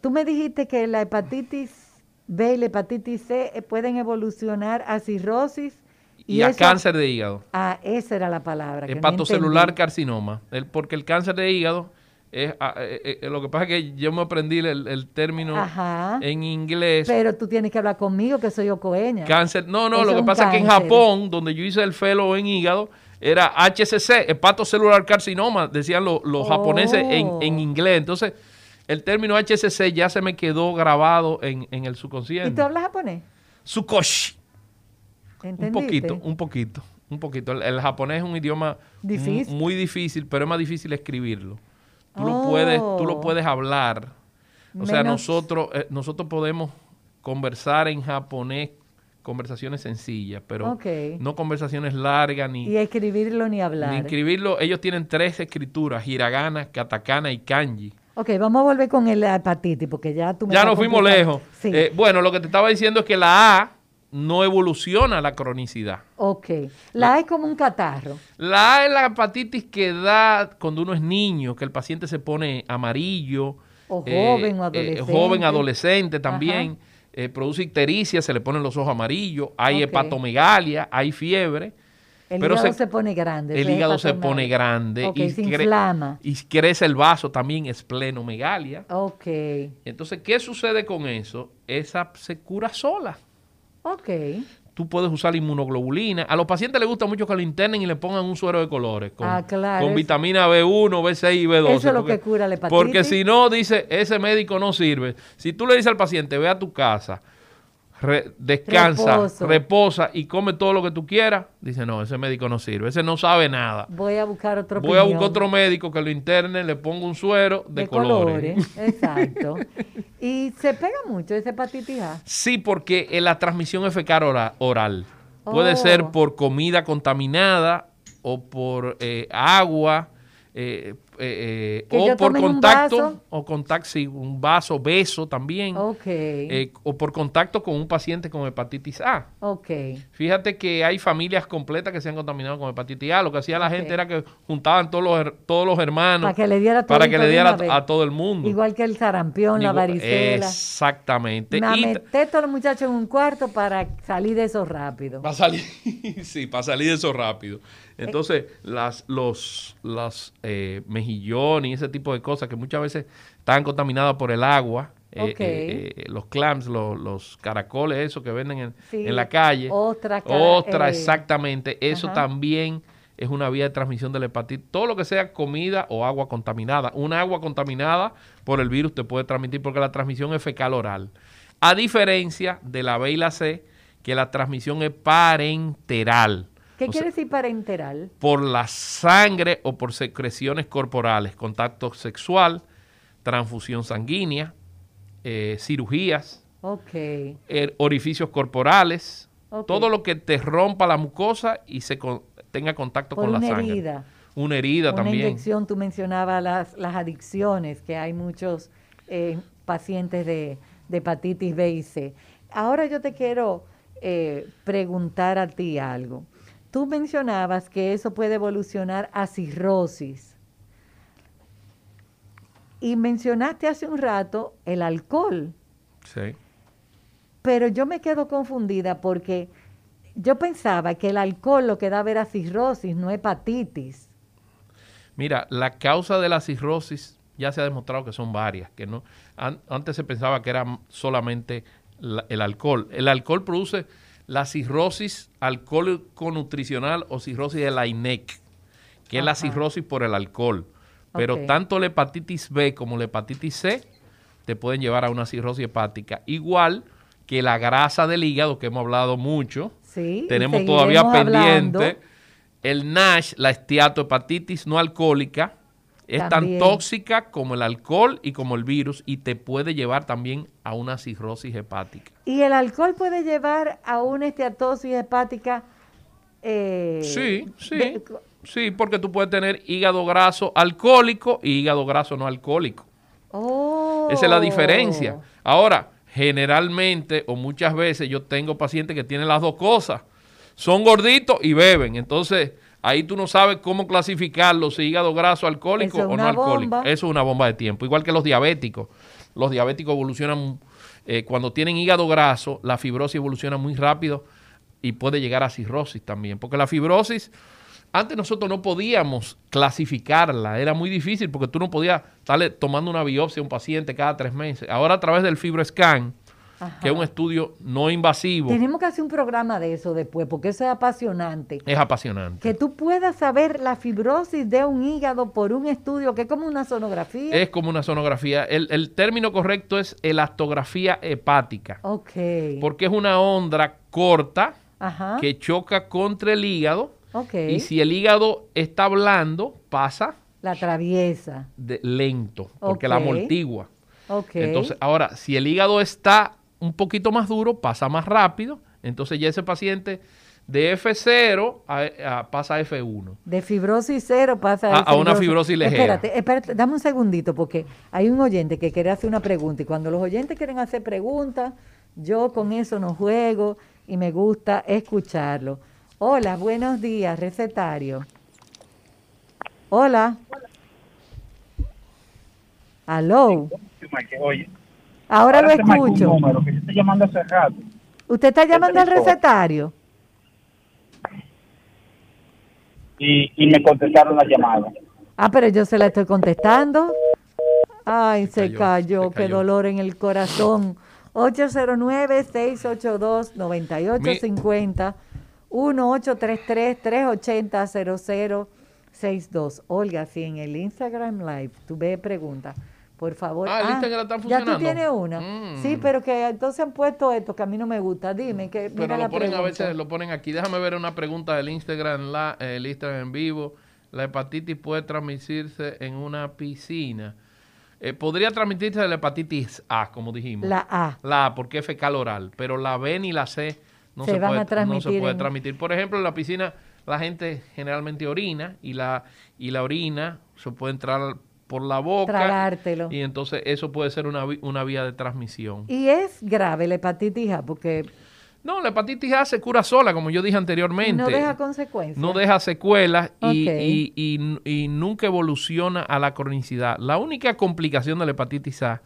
tú me dijiste que la hepatitis B y la hepatitis C eh, pueden evolucionar a cirrosis y, a eso- cáncer de hígado. Ah, esa era la palabra. que no Hepatocelular entendí. carcinoma. El- porque el cáncer de hígado es... ah, eh, eh, lo que pasa es que yo me aprendí el, el término Ajá. en inglés. Pero tú tienes que hablar conmigo, que soy ocoeña. Cáncer. No, no, Eso lo que pasa es que en. Japón, donde yo hice el fellow en hígado, era HCC, hepatocelular carcinoma, decían lo- los japoneses en, Oh. en inglés. Entonces, el término HCC ya se me quedó grabado en, en el ¿Y tú subconsciente. hablas japonés? Sukoshi. Un poquito, un poquito, un poquito. El, el japonés es un idioma Difícil. muy difícil, pero es más difícil escribirlo. Tú lo Oh. puedes, tú lo puedes hablar. O sea, nosotros, eh, nosotros podemos conversar en japonés, conversaciones sencillas, pero no conversaciones largas ni, Y escribirlo ni hablar. ni escribirlo. Ellos tienen tres escrituras, hiragana, katakana y kanji. Ok, vamos a volver con el- hepatitis, porque ya tú me Ya nos fuimos lejos. Sí. Eh, bueno, lo que te estaba diciendo es que la A no evoluciona la cronicidad. ok. La A es como un catarro. La A es la hepatitis que da cuando uno es niño, que el paciente se pone amarillo. O joven o eh, adolescente. joven, adolescente también. Eh, produce ictericia, se le ponen los ojos amarillos. Hay hepatomegalia, hay fiebre. El Pero hígado se- se, pone grande. El hígado se pone grande. Y se inflama. Y crece el vaso también, esplenomegalia. Ok, Entonces, ¿qué sucede con eso? Esa se cura sola. Ok. Tú puedes usar inmunoglobulina. A los pacientes les gusta mucho que lo internen y le pongan un suero de colores. Con, Ah, claro, Con vitamina B1, B6 y B12. Eso es lo porque- que cura la hepatitis. Porque si no, dice, ese médico no sirve. Si tú le dices al paciente, ve a tu casa, re- descansa, Reposo. reposa y come todo lo que tú quieras, dice, no, ese médico no sirve. Ese no sabe nada. Voy a buscar otro Voy a buscar otro médico que lo interne, le ponga un suero de, colores. Exacto. *laughs* y se pega mucho esa hepatitis A. Sí, porque eh, la transmisión es fecal ora- oral. Puede Oh. ser por comida contaminada o por eh, agua eh, eh, eh, o por contacto o contacto, sí, un vaso, beso también. Eh, o por contacto con un paciente con hepatitis A. ok. Fíjate que hay familias completas que se han contaminado con hepatitis A. Lo que hacía la gente era que juntaban todos los, todos los hermanos Para que le diera para que le diera a todo el mundo. Igual que el sarampión, la varicela. Exactamente. Me Y- meté todos los muchachos en un cuarto para salir de eso rápido. Para salir, *laughs* sí, para salir de eso rápido. Entonces, las, los, las eh, mejillones y ese tipo de cosas que muchas veces están contaminadas por el agua, eh, eh, eh, los clams, los, los caracoles, eso que venden en, Sí, en la calle. Otra, eh, exactamente. Eso ajá. también es una vía de transmisión de la hepatitis. Todo lo que sea comida o agua contaminada. Una agua contaminada por el virus te puede transmitir porque la transmisión es fecal oral. A diferencia de la B y la C, que la transmisión es parenteral. ¿Qué O quiere sea, decir parenteral? por la sangre o por secreciones corporales, contacto sexual, transfusión sanguínea, eh, cirugías, eh, orificios corporales, todo lo que te rompa la mucosa y se con- tenga contacto Por con la una sangre. herida. Una herida Una también. inyección, tú mencionabas las, las adicciones, que hay muchos eh, pacientes de, de hepatitis B y C. Ahora yo te quiero eh, preguntar a ti algo. Tú mencionabas que eso puede evolucionar a cirrosis. Y mencionaste hace un rato el alcohol. Sí. Pero yo me quedo confundida porque yo pensaba que el alcohol lo que daba era cirrosis, no hepatitis. Mira, la causa de la cirrosis ya se ha demostrado que son varias, que no antes se pensaba que era solamente el alcohol. El alcohol produce la cirrosis alcohólico-nutricional o cirrosis de la INEC, que es la cirrosis por el alcohol. Pero tanto la hepatitis B como la hepatitis C te pueden llevar a una cirrosis hepática. Igual que la grasa del hígado, que hemos hablado mucho. Sí, tenemos todavía pendiente el NASH, la esteatohepatitis no alcohólica, es tan tóxica como el alcohol y como el virus y te puede llevar también a una cirrosis hepática. ¿Y el alcohol puede llevar a una esteatosis hepática? Eh, sí, sí. sí, porque tú puedes tener hígado graso alcohólico y hígado graso no alcohólico. Oh. Esa es la diferencia. Ahora, generalmente o muchas veces yo tengo pacientes que tienen las dos cosas. Son gorditos y beben. Entonces, ahí tú no sabes cómo clasificarlo, si hígado graso alcohólico o no alcohólico. Eso es una bomba de tiempo. Igual que los diabéticos. Los diabéticos evolucionan, eh, cuando tienen hígado graso, la fibrosis evoluciona muy rápido y puede llegar a cirrosis también. Porque la fibrosis, antes nosotros no podíamos clasificarla, era muy difícil porque tú no podías estarle tomando una biopsia a un paciente cada tres meses. Ahora a través del fibroscan, que es un estudio no invasivo. Tenemos que hacer un programa de eso después, porque eso es apasionante. Es apasionante. Que tú puedas saber la fibrosis de un hígado por un estudio que es como una sonografía. Es como una sonografía. El, término correcto es elastografía hepática. Ok. Porque es una onda corta que choca contra el hígado. Ok. Y si el hígado está blando, pasa. La atraviesa. De, lento, porque la amortigua. Ok. Entonces, ahora, si el hígado está un poquito más duro, pasa más rápido. Entonces ya ese paciente de F0 pasa a F1. De fibrosis cero pasa a, a, una fibrosis ligera. Espérate, espérate, dame un segundito porque hay un oyente que quiere hacer una pregunta y cuando los oyentes quieren hacer preguntas, yo con eso no juego y me gusta escucharlo. Hola, buenos días, recetario. Hola. Aló. Oye, Ahora, lo escucho. Número, que yo estoy llamando hace rato. ¿Usted está llamando al recetario? Y, y me contestaron la llamada. Ah, pero yo se la estoy contestando. Ay, se, cayó, qué dolor en el corazón. 809-682-9850. 1-833-380-0062. Olga, si en el Instagram Live tú ves preguntas por favor. Ah, el ah, Instagram está funcionando. Ya tú tienes una. Mm. Sí, pero que entonces han puesto esto que a mí no me gusta. Dime que Pero lo ponen a veces, lo ponen aquí. Déjame ver una pregunta del Instagram, la, el Instagram en vivo. La hepatitis puede transmitirse en una piscina. Eh, podría transmitirse la hepatitis A, como dijimos. La A. La A, porque es fecal oral. Pero la B ni la C no se, puede, no se puede transmitir. Por ejemplo, en la piscina la gente generalmente orina y la, y la orina se puede entrar por la boca. Tragártelo. Y entonces eso puede ser una, una vía de transmisión. Y es grave la hepatitis A porque... No, la hepatitis A se cura sola, como yo dije anteriormente. No deja consecuencias. No deja secuelas y, y, nunca evoluciona a la cronicidad. La única complicación de la hepatitis A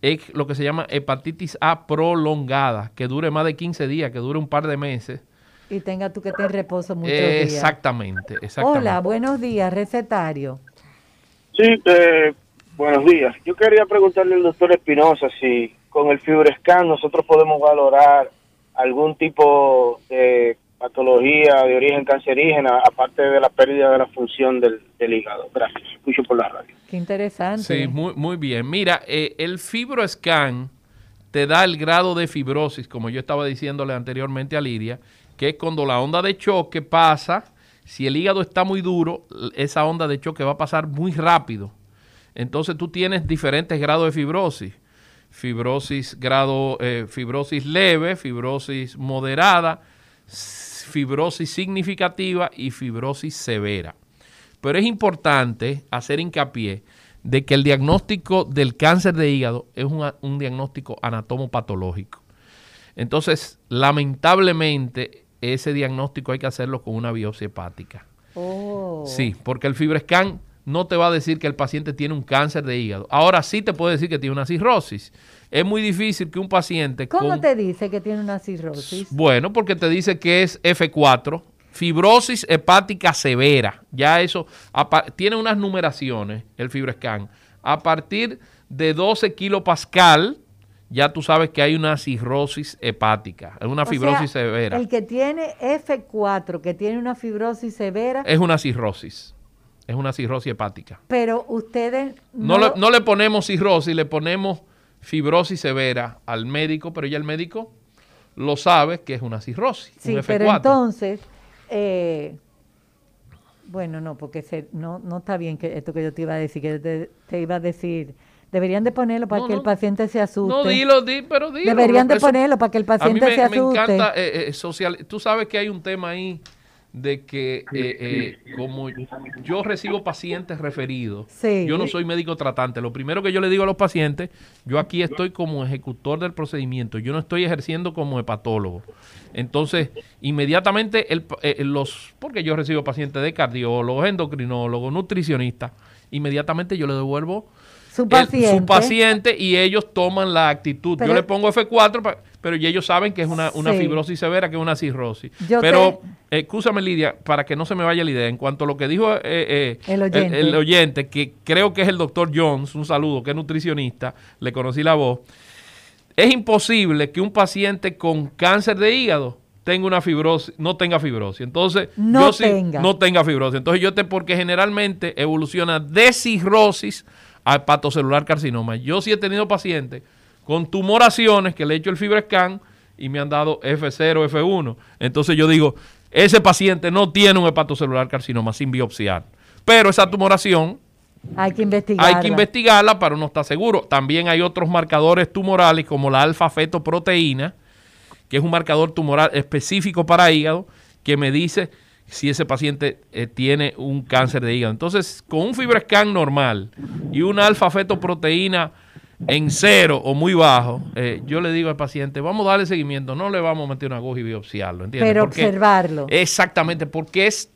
es lo que se llama hepatitis A prolongada, que dure más de 15 días, que dure un par de meses. Y tenga tú que tener reposo muchos días. Exactamente, exactamente. Hola, buenos días, recetario. Sí, eh, buenos días. Yo quería preguntarle al doctor Espinosa si con el FibroScan nosotros podemos valorar algún tipo de patología de origen cancerígena, aparte de la pérdida de la función del, hígado. Gracias. Escucho por la radio. Qué interesante. Sí, muy, muy bien. Mira, eh, el FibroScan te da el grado de fibrosis, como yo estaba diciéndole anteriormente a Lidia, que es cuando la onda de choque pasa si el hígado está muy duro, esa onda de choque va a pasar muy rápido. Entonces tú tienes diferentes grados de fibrosis. Fibrosis grado, eh, fibrosis leve, fibrosis moderada, fibrosis significativa y fibrosis severa. Pero es importante hacer hincapié de que el diagnóstico del cáncer de hígado es un, un diagnóstico anatomopatológico. Entonces, lamentablemente, ese diagnóstico hay que hacerlo con una biopsia hepática. Oh. Sí, porque el FibroScan no te va a decir que el paciente tiene un cáncer de hígado. Ahora sí te puede decir que tiene una cirrosis. Es muy difícil que un paciente ¿Cómo con- te dice que tiene una cirrosis? Bueno, porque te dice que es F4, fibrosis hepática severa. Ya eso tiene unas numeraciones, el FibroScan. A partir de 12 kilopascal, ya tú sabes que hay una cirrosis hepática, es una O fibrosis sea, severa. El que tiene F4, que tiene una fibrosis severa, Es una cirrosis. Es una cirrosis hepática. pero ustedes No, le, no le ponemos cirrosis, le ponemos fibrosis severa al médico, pero ya el médico lo sabe que es una cirrosis. Sí, un pero F4. entonces, eh, bueno, no, porque se- no, no está bien que esto que yo te iba a decir, que te, te iba a decir, deberían de ponerlo para No, que el paciente se asuste. No, dilo, di, pero dilo. Deberían de ponerlo para que el paciente a mí me, se me asuste. encanta eh, eh, social. Tú sabes que hay un tema ahí de que eh, eh, como yo recibo pacientes referidos, Sí. yo no soy médico tratante. Lo primero que yo le digo a los pacientes, yo aquí estoy como ejecutor del procedimiento, yo no estoy ejerciendo como hepatólogo. Entonces, inmediatamente el, eh, los, porque yo recibo pacientes de cardiólogos, endocrinólogos, nutricionistas, inmediatamente yo le devuelvo su el- paciente. su paciente y ellos toman la actitud. Pero- Yo le pongo F4, pa- pero ya ellos saben que es una, una Sí. fibrosis severa, que es una cirrosis. Yo pero, eh, escúchame Lidia, para que no se me vaya la idea, en cuanto a lo que dijo eh, eh, El oyente. el oyente, que creo que es el doctor Jones, un saludo, que es nutricionista, le conocí la voz, es imposible que un paciente con cáncer de hígado tenga una fibrosis, no tenga fibrosis. Entonces, No yo sí- tenga. no tenga fibrosis. Entonces yo te, porque generalmente evoluciona de cirrosis hepatocelular carcinoma. Yo sí he tenido pacientes con tumoraciones que le he hecho el FibroScan y me han dado F0, F1. Entonces yo digo, ese paciente no tiene un hepatocelular carcinoma sin biopsiar. Pero esa tumoración Hay que investigarla. hay que investigarla para no estar seguro. También hay otros marcadores tumorales como la alfa-fetoproteína, que es un marcador tumoral específico para hígado, que me dice si ese paciente eh, tiene un cáncer de hígado. Entonces, con un FibroScan normal y una alfa-fetoproteína en cero o muy bajo, eh, yo le digo al paciente, vamos a darle seguimiento, no le vamos a meter una aguja y biopsiarlo, ¿entiendes? Pero Porque- observarlo. Exactamente, porque es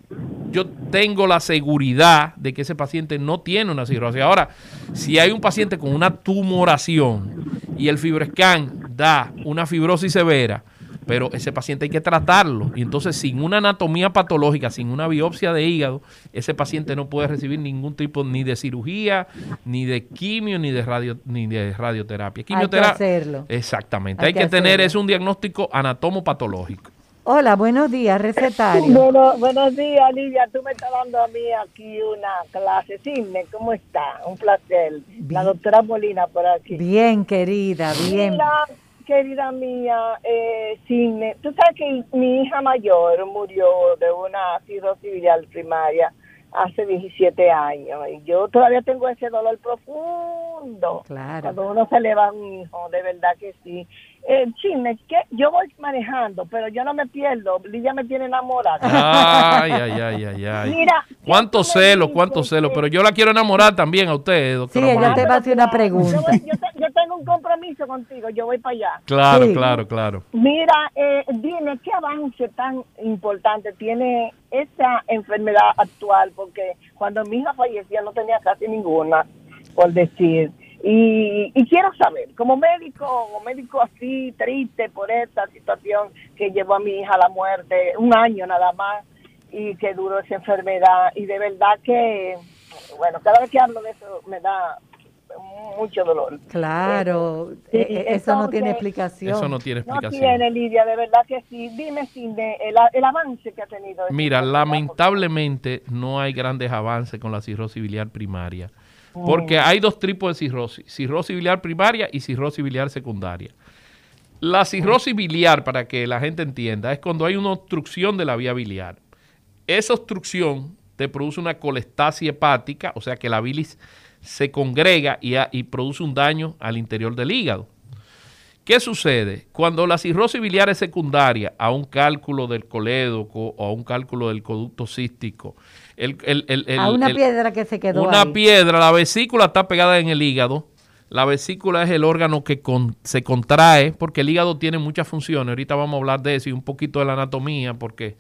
yo tengo la seguridad de que ese paciente no tiene una cirrosis. Ahora, si hay un paciente con una tumoración y el FibroScan da una fibrosis severa, pero ese paciente hay que tratarlo. Y entonces, sin una anatomía patológica, sin una biopsia de hígado, ese paciente no puede recibir ningún tipo ni de cirugía, ni de quimio, ni de radio, ni de radioterapia. Hay que Quimioterapia. hacerlo. Exactamente. Hay Hay, que que, tener es un diagnóstico anatomopatológico. Hola, buenos días, recetario. Bueno, buenos días, Lidia. Tú me estás dando a mí aquí una clase. Sidney, ¿cómo está? Un placer. La doctora Molina por aquí. Bien, querida, bien. Mira, querida mía, eh, Sidney, tú sabes que mi hija mayor murió de una cirrosis viral primaria hace 17 años y yo todavía tengo ese dolor profundo. Claro. Cuando uno se le va un hijo, de verdad que sí. Eh, Sidney, que yo voy manejando, pero yo no me pierdo. Lidia me tiene enamorada. Ay, ay, ay, ay, ay. *laughs* Mira, Cuánto ¿qué tú me celo, cuánto celo. Pero yo la quiero enamorar también a usted, Sí, doctora. ella Molina. te va a hacer una Yo, pregunta. voy- yo te- yo tengo un compromiso contigo, yo voy para allá. Claro, Sí. claro, claro. Mira, eh, dime, ¿qué avance tan importante tiene esa enfermedad actual? Porque cuando mi hija fallecía no tenía casi ninguna, por decir. Y, y quiero saber, como médico, o médico así triste por esta situación que llevó a mi hija a la muerte, un año nada más, y que duró esa enfermedad, y de verdad que, bueno, cada vez que hablo de eso me da mucho dolor. Claro, eh, eh, eso no tiene explicación. Eso no tiene No explicación. tiene, Lidia, de verdad que sí. Dime, Cine, el, el avance que ha tenido. Mira, lamentablemente no hay grandes avances con la cirrosis biliar primaria. Oh. Porque hay dos tipos de cirrosis, cirrosis biliar primaria y cirrosis biliar secundaria. La cirrosis biliar, para que la gente entienda, es cuando hay una obstrucción de la vía biliar. Esa obstrucción te produce una colestasia hepática, o sea que la bilis se congrega y, a- y produce un daño al interior del hígado. ¿Qué sucede? Cuando la cirrosis biliar es secundaria a un cálculo del colédoco o a un cálculo del conducto cístico, el- el- el- el- a una piedra que se quedó una ahí. piedra, la vesícula está pegada en el hígado, La vesícula es el órgano que se contrae, porque el hígado tiene muchas funciones. Ahorita vamos a hablar de eso y un poquito de la anatomía, porque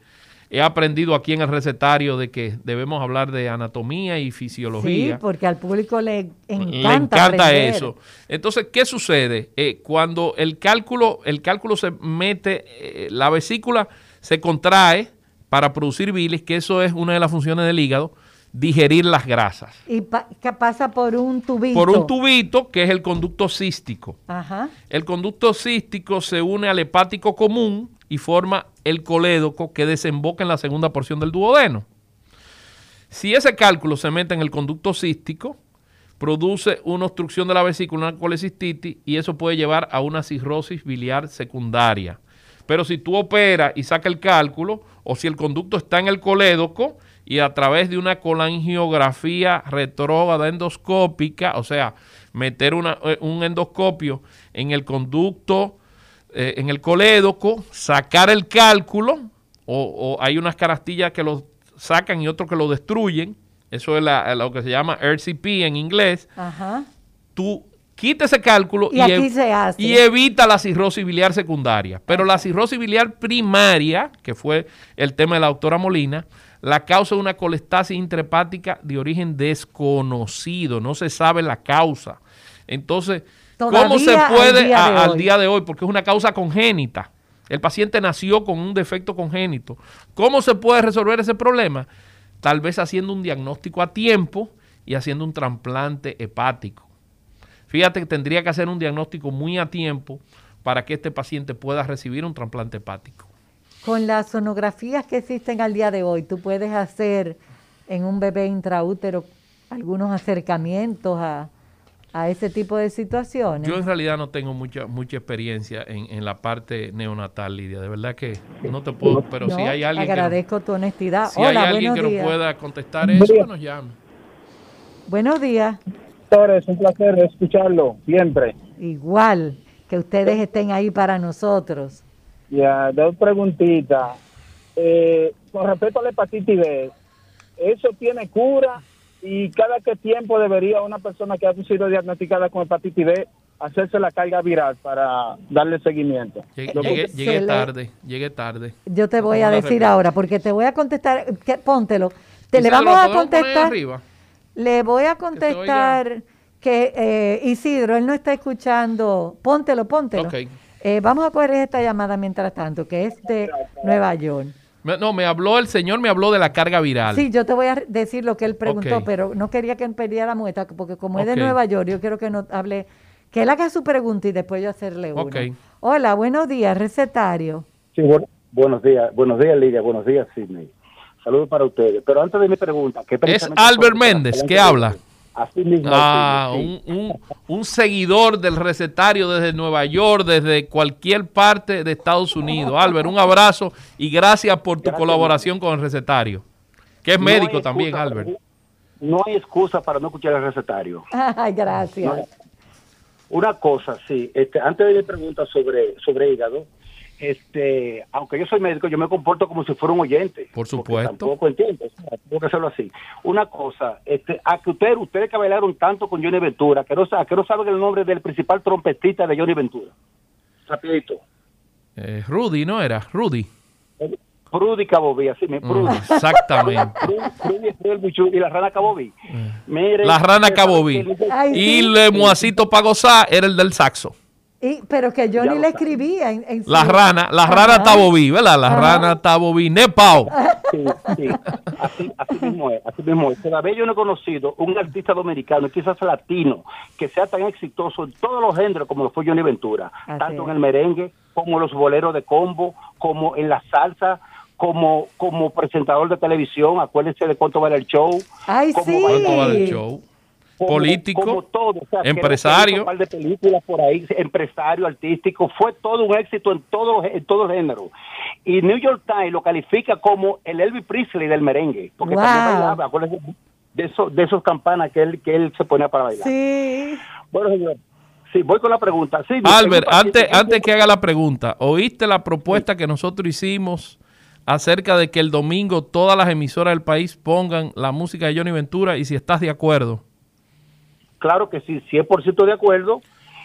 he aprendido aquí en el recetario de que debemos hablar de anatomía y fisiología. Sí, porque al público le encanta, le encanta eso. Entonces, ¿qué sucede? Eh, cuando el cálculo, el cálculo se mete, eh, la vesícula se contrae para producir bilis, que eso es una de las funciones del hígado, digerir las grasas. ¿Y qué pasa por un tubito? Por un tubito que es el conducto cístico. Ajá. El conducto cístico se une al hepático común y forma el colédoco que desemboca en la segunda porción del duodeno. Si ese cálculo se mete en el conducto cístico, produce una obstrucción de la vesícula, una colecistitis, y eso puede llevar a una cirrosis biliar secundaria. Pero si tú operas y sacas el cálculo, o si el conducto está en el colédoco y a través de una colangiografía retrógrada endoscópica, o sea, meter eh, un endoscopio en el conducto eh, en el colédoco, sacar el cálculo, o, hay unas carastillas que lo sacan y otros que lo destruyen, eso es lo que se llama RCP en inglés, tú quita ese cálculo y, y, evita la cirrosis biliar secundaria. Pero la cirrosis biliar primaria, que fue el tema de la doctora Molina, la causa de una colestasis intrahepática de origen desconocido, no se sabe la causa. Entonces, ¿Cómo se puede al día, de hoy? Porque es una causa congénita. El paciente nació con un defecto congénito. ¿Cómo se puede resolver ese problema? Tal vez haciendo un diagnóstico a tiempo y haciendo un trasplante hepático. Fíjate que tendría que hacer un diagnóstico muy a tiempo para que este paciente pueda recibir un trasplante hepático. Con las sonografías que existen al día de hoy, tú puedes hacer en un bebé intraútero algunos acercamientos a, a ese tipo de situaciones? Yo en realidad no tengo mucha mucha experiencia en, la parte neonatal, Lidia. De verdad que no te puedo, pero si hay alguien agradezco tu honestidad. Si hay alguien que nos pueda contestar eso, que nos llame. Buenos días. Doctor, es un placer escucharlo siempre. Igual, que ustedes estén ahí para nosotros. Ya, dos preguntitas. Eh, con respecto a la hepatitis B, ¿eso tiene cura y cada qué tiempo debería una persona que ha sido diagnosticada con hepatitis B hacerse la carga viral para darle seguimiento. Llegué, tarde, llegué tarde. Yo te voy a decir ahora, porque te voy a contestar, póntelo. Te le vamos a contestar. Le voy a contestar que, eh, Isidro, él no está escuchando. Póntelo, póntelo. Eh, vamos a coger esta llamada mientras tanto, que es de Nueva York. No, me habló, el señor me habló de la carga viral. Sí, yo te voy a decir lo que él preguntó, pero no quería que perdiera muestra, porque como es de Nueva York, yo quiero que no hable, que él haga su pregunta y después yo hacerle una. Hola, buenos días, recetario. Sí, buenos días, buenos días Lidia, buenos días Sidney. Saludos para ustedes. Pero antes de mi pregunta, ¿qué Es Albert Méndez, ¿qué habla? Ah, un, seguidor del recetario desde Nueva York, desde cualquier parte de Estados Unidos. Albert, un abrazo y gracias por tu colaboración con el recetario, que es médico también, Albert. No hay excusa para no escuchar el recetario. *laughs* Ay, gracias. una cosa, sí, este, antes de mi pregunta sobre, sobre hígado, este, aunque yo soy médico, yo me comporto como si fuera un oyente. Por supuesto. Tampoco entiendo, tengo que hacerlo así. Una cosa, este, a que ustedes, ustedes que bailaron tanto con Johnny Ventura, que no, que no saben el nombre del principal trompetista de Johnny Ventura. Rapidito. Eh, Rudy, ¿no era? Rudy. Rudy Cabobí, así me Prudy. exactamente. *laughs* y la rana Cabobí. Mire, la rana Cabobí. Y el muacito para gozar era el del saxo. Y, pero que yo ni le escribía en, La rana, la rana Tabobí, ¿verdad? La rana Tabobí, Nepao. Sí, sí, así, así mismo es, así mismo es. Todavía yo no he conocido un artista dominicano, quizás latino, que sea tan exitoso en todos los géneros como lo fue Johnny Ventura, tanto en el merengue, como los boleros de combo, como en la salsa, como, como presentador de televisión, acuérdense de cuánto vale el show. Ay, sí. ¿Cuánto vale el show? Político, empresario. de películas por ahí, empresario, artístico, fue todo un éxito en todo, en todo el género. Y New York Times lo califica como el Elvis Presley del merengue, porque también bailaba, de, esos, de esos campanas que él, que él se ponía para bailar. Sí. Bueno, señor. Sí, voy con la pregunta. Sí, Albert, antes, antes que haga la pregunta, ¿oíste la propuesta que nosotros hicimos acerca de que el domingo todas las emisoras del país pongan la música de Johnny Ventura y si estás de acuerdo? Claro que sí, 100% de acuerdo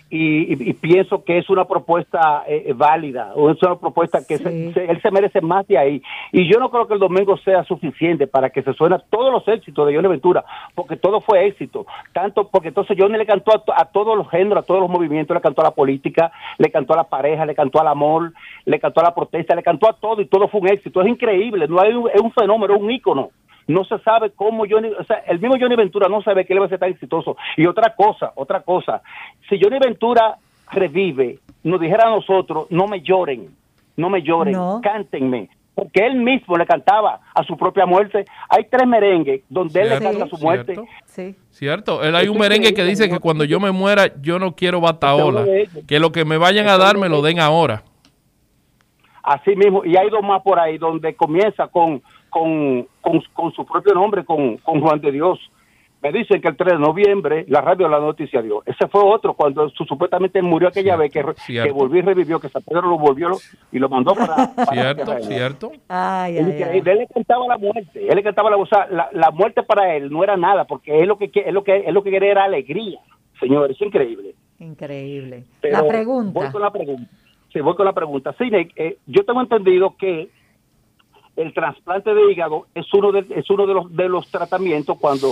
y, pienso que es una propuesta eh, válida, o es una propuesta que él se merece más de ahí. Y yo no creo que el domingo sea suficiente para que se suenen todos los éxitos de Johnny Ventura, porque todo fue éxito. Tanto porque entonces Johnny le cantó a, todos los géneros, a todos los movimientos, le cantó a la política, le cantó a la pareja, le cantó al amor, le cantó a la protesta, le cantó a todo y todo fue un éxito. Es increíble, no hay es un fenómeno, es un ícono no se sabe cómo Johnny, o sea, el mismo Johnny Ventura no sabe que él va a ser tan exitoso. Y otra cosa, otra cosa, si Johnny Ventura revive, nos dijera a nosotros, no me lloren, no me lloren, cántenme. Porque él mismo le cantaba a su propia muerte. Hay tres merengues donde él le canta a su muerte. ¿Cierto? Sí. Cierto. Él hay un merengue que dice que cuando yo me muera, yo no quiero bataola. Que lo que me vayan a dar, me lo den ahora. Así mismo. Y hay dos más por ahí donde comienza con con, con, su propio nombre, con, con, Juan de Dios. Me dicen que el 3 de noviembre la radio la noticia dio. Ese fue otro, cuando supuestamente murió aquella vez, que, que, volvió y revivió, que San Pedro lo volvió y lo mandó para... *laughs* cierto, cierto. Él le cantaba la muerte, él le cantaba la, o la, la, muerte para él no era nada, porque él lo que, él lo que, él lo que quería era alegría. Señor, es increíble. Increíble. la pregunta. Voy con la pregunta. Sí, voy con la pregunta. Sí, eh, yo tengo entendido que el trasplante de hígado es uno de, es uno de los, de los tratamientos cuando,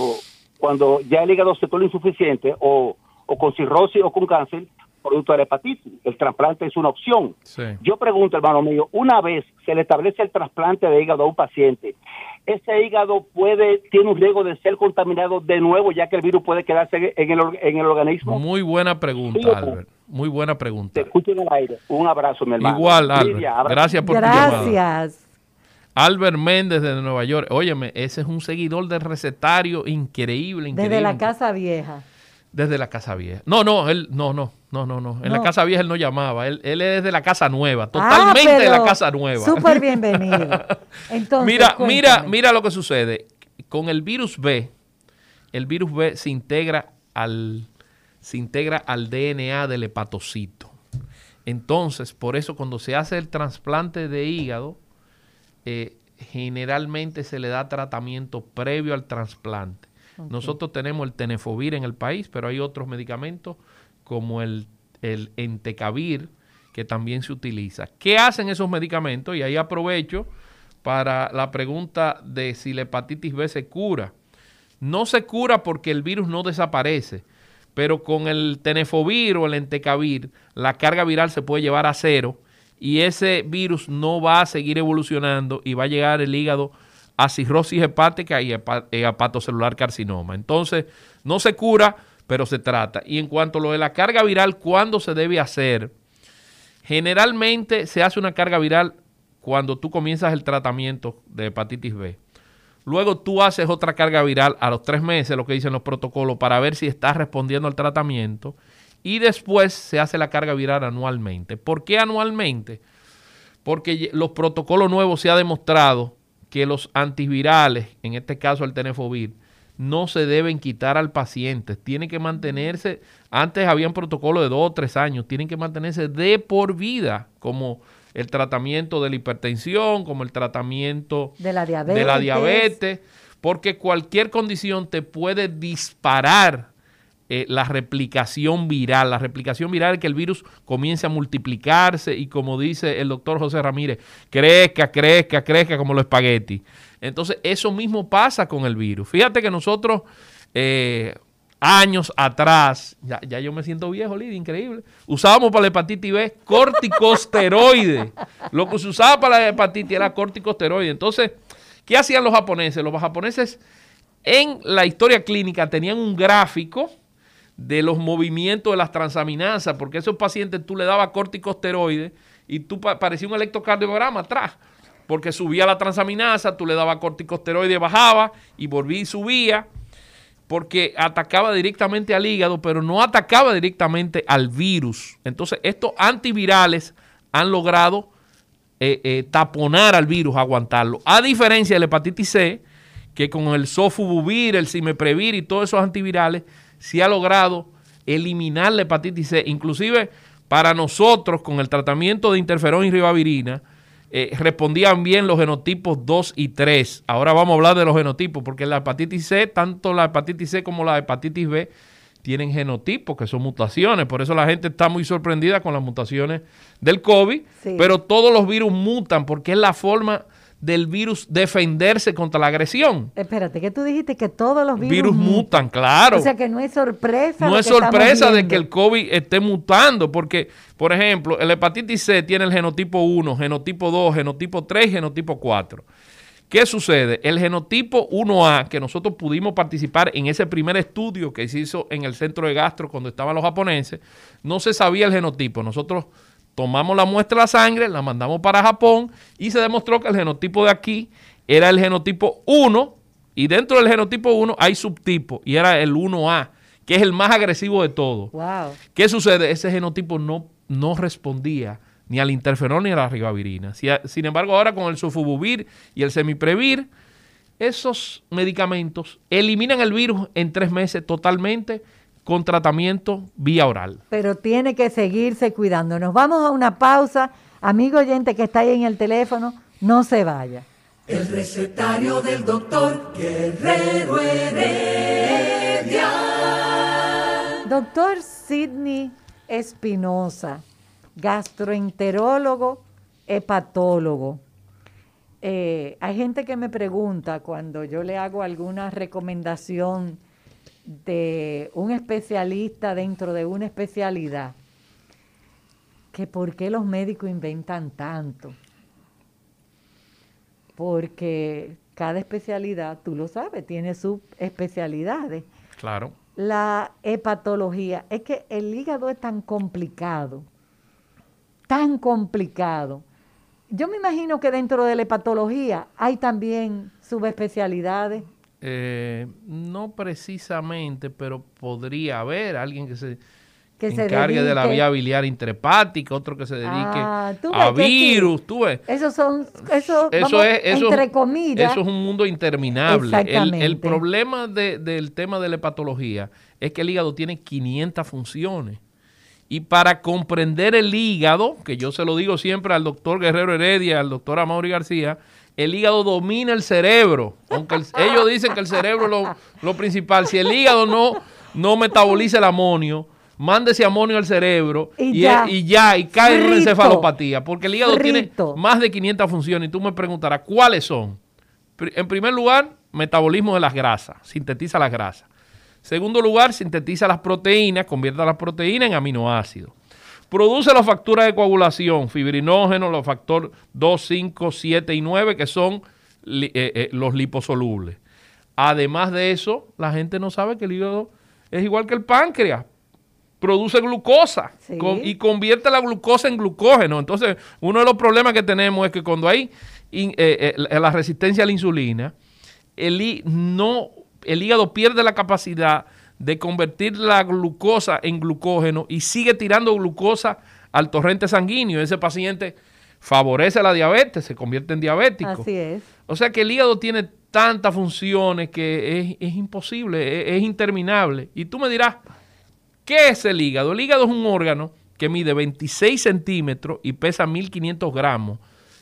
cuando ya el hígado se torna insuficiente o, o con cirrosis o con cáncer producto de la hepatitis. El trasplante es una opción. Yo pregunto, hermano mío, una vez se le establece el trasplante de hígado a un paciente, ese hígado puede tiene un riesgo de ser contaminado de nuevo ya que el virus puede quedarse en el, en el organismo. Muy buena pregunta, Albert. Muy buena pregunta. Te escucho en el aire. Un abrazo, mi hermano. Igual, Albert. Gracias por Gracias. Albert Méndez de Nueva York. Óyeme, ese es un seguidor del recetario increíble, increíble. Desde la Casa Vieja. Desde la Casa Vieja. No, no, él, no, no, no, no, no. En la Casa Vieja él no llamaba. Él, él es de la Casa Nueva, ah, totalmente de la Casa Nueva. Súper bienvenido. *laughs* Entonces, mira, mira, mira lo que sucede. Con el virus B, el virus B se integra al, se integra al DNA del hepatocito. Entonces, por eso cuando se hace el trasplante de hígado, eh, generalmente se le da tratamiento previo al trasplante. Nosotros tenemos el tenefovir en el país, pero hay otros medicamentos como el, el entecavir que también se utiliza. ¿Qué hacen esos medicamentos? Y ahí aprovecho para la pregunta de si la hepatitis B se cura. No se cura porque el virus no desaparece, pero con el tenefovir o el entecavir la carga viral se puede llevar a cero y ese virus no va a seguir evolucionando y va a llegar el hígado a cirrosis hepática y hepatocelular carcinoma. Entonces, no se cura, pero se trata. Y en cuanto a lo de la carga viral, ¿cuándo se debe hacer? Generalmente se hace una carga viral cuando tú comienzas el tratamiento de hepatitis B. Luego tú haces otra carga viral a los tres meses, lo que dicen los protocolos, para ver si estás respondiendo al tratamiento y después se hace la carga viral anualmente. ¿Por qué anualmente? Porque los protocolos nuevos se ha demostrado que los antivirales, en este caso el tenefovir, no se deben quitar al paciente. Tienen que mantenerse, antes había un protocolo de dos o tres años, tienen que mantenerse de por vida, como el tratamiento de la hipertensión, como el tratamiento de la diabetes, de la diabetes porque cualquier condición te puede disparar eh, la replicación viral. La replicación viral es que el virus comience a multiplicarse y como dice el doctor José Ramírez, crezca, crezca, crezca como los espaguetis. Entonces eso mismo pasa con el virus. Fíjate que nosotros eh, años atrás, ya, yo me siento viejo, Lidia, increíble, usábamos para la hepatitis B corticosteroide. Lo que se usaba para la hepatitis era corticosteroide. Entonces, ¿qué hacían los japoneses? Los japoneses en la historia clínica tenían un gráfico de los movimientos de las transaminasas, porque esos pacientes tú le dabas corticosteroides y tú parecía un electrocardiograma atrás, porque subía la transaminasa, tú le dabas corticosteroides, bajaba y volvía y subía, porque atacaba directamente al hígado, pero no atacaba directamente al virus. Entonces, estos antivirales han logrado eh, eh, taponar al virus, aguantarlo. A diferencia de la hepatitis C, que con el sofubuvir, el cimeprevir y todos esos antivirales se ha logrado eliminar la hepatitis C. Inclusive para nosotros con el tratamiento de interferón y ribavirina, eh, respondían bien los genotipos 2 y 3. Ahora vamos a hablar de los genotipos, porque la hepatitis C, tanto la hepatitis C como la hepatitis B, tienen genotipos, que son mutaciones. Por eso la gente está muy sorprendida con las mutaciones del COVID. Pero todos los virus mutan porque es la forma del virus defenderse contra la agresión. Espérate, que tú dijiste que todos los virus, virus mutan, claro. O sea que no es sorpresa. No es sorpresa de que el COVID esté mutando, porque, por ejemplo, el hepatitis C tiene el genotipo 1, genotipo 2, genotipo 3, genotipo 4. ¿Qué sucede? El genotipo 1A, que nosotros pudimos participar en ese primer estudio que se hizo en el centro de gastro cuando estaban los japoneses, no se sabía el genotipo. Nosotros tomamos la muestra de la sangre, la mandamos para Japón y se demostró que el genotipo de aquí era el genotipo 1 y dentro del genotipo 1 hay subtipos y era el 1A, que es el más agresivo de todos. ¿Qué sucede? Ese genotipo no, no respondía ni al interferón ni a la ribavirina. Sin embargo, ahora con el sofubuvir y el semiprevir, esos medicamentos eliminan el virus en tres meses totalmente con tratamiento vía oral. Pero tiene que seguirse cuidando. Nos vamos a una pausa. Amigo oyente que está ahí en el teléfono, no se vaya. El recetario del doctor Guerrero Heredia. Doctor Sidney Espinosa gastroenterólogo, hepatólogo. Eh, hay gente que me pregunta cuando yo le hago alguna recomendación de un especialista dentro de una especialidad, que por qué los médicos inventan tanto. Porque cada especialidad, tú lo sabes, tiene sus especialidades. Claro. La hepatología, es que el hígado es tan complicado tan complicado. Yo me imagino que dentro de la hepatología hay también subespecialidades. Eh, no precisamente, pero podría haber alguien que se encargue de la vía biliar intrahepática, otro que se dedique ah, a virus, tú ves. Eso son, eso, es, entre comillas. Eso es un mundo interminable. El, el, problema del tema de la hepatología es que el hígado tiene 500 funciones. Y para comprender el hígado, que yo se lo digo siempre al doctor Guerrero Heredia, al doctor Amaury García, el hígado domina el cerebro. Aunque ellos dicen que el cerebro es lo, principal. Si el hígado no, no metaboliza el amonio, manda ese amonio al cerebro y, ya, y, cae en una encefalopatía. Porque el hígado tiene más de 500 funciones. Y tú me preguntarás, ¿cuáles son? En primer lugar, metabolismo de las grasas, sintetiza las grasas. Segundo lugar, sintetiza las proteínas, convierte las proteínas en aminoácidos. Produce las facturas de coagulación, fibrinógenos, los factores 2, 5, 7 y 9, que son eh, eh, los liposolubles. Además de eso, la gente no sabe que el hígado es igual que el páncreas. Produce glucosa y convierte la glucosa en glucógeno. Entonces, uno de los problemas que tenemos es que cuando hay eh, la resistencia a la insulina, el, no el hígado pierde la capacidad de convertir la glucosa en glucógeno y sigue tirando glucosa al torrente sanguíneo. Ese paciente favorece la diabetes, se convierte en diabético. Así es. O sea que el hígado tiene tantas funciones que es, imposible, es, es, interminable. Y tú me dirás, ¿qué es el hígado? El hígado es un órgano que mide 26 centímetros y pesa 1500 gramos,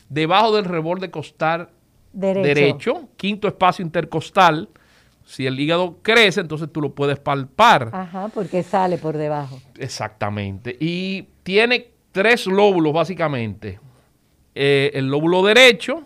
debajo del reborde costal derecho, derecho quinto espacio intercostal si el hígado crece, entonces tú lo puedes palpar. Ajá, porque sale por debajo. Exactamente. Y tiene tres lóbulos básicamente. Eh, el lóbulo derecho,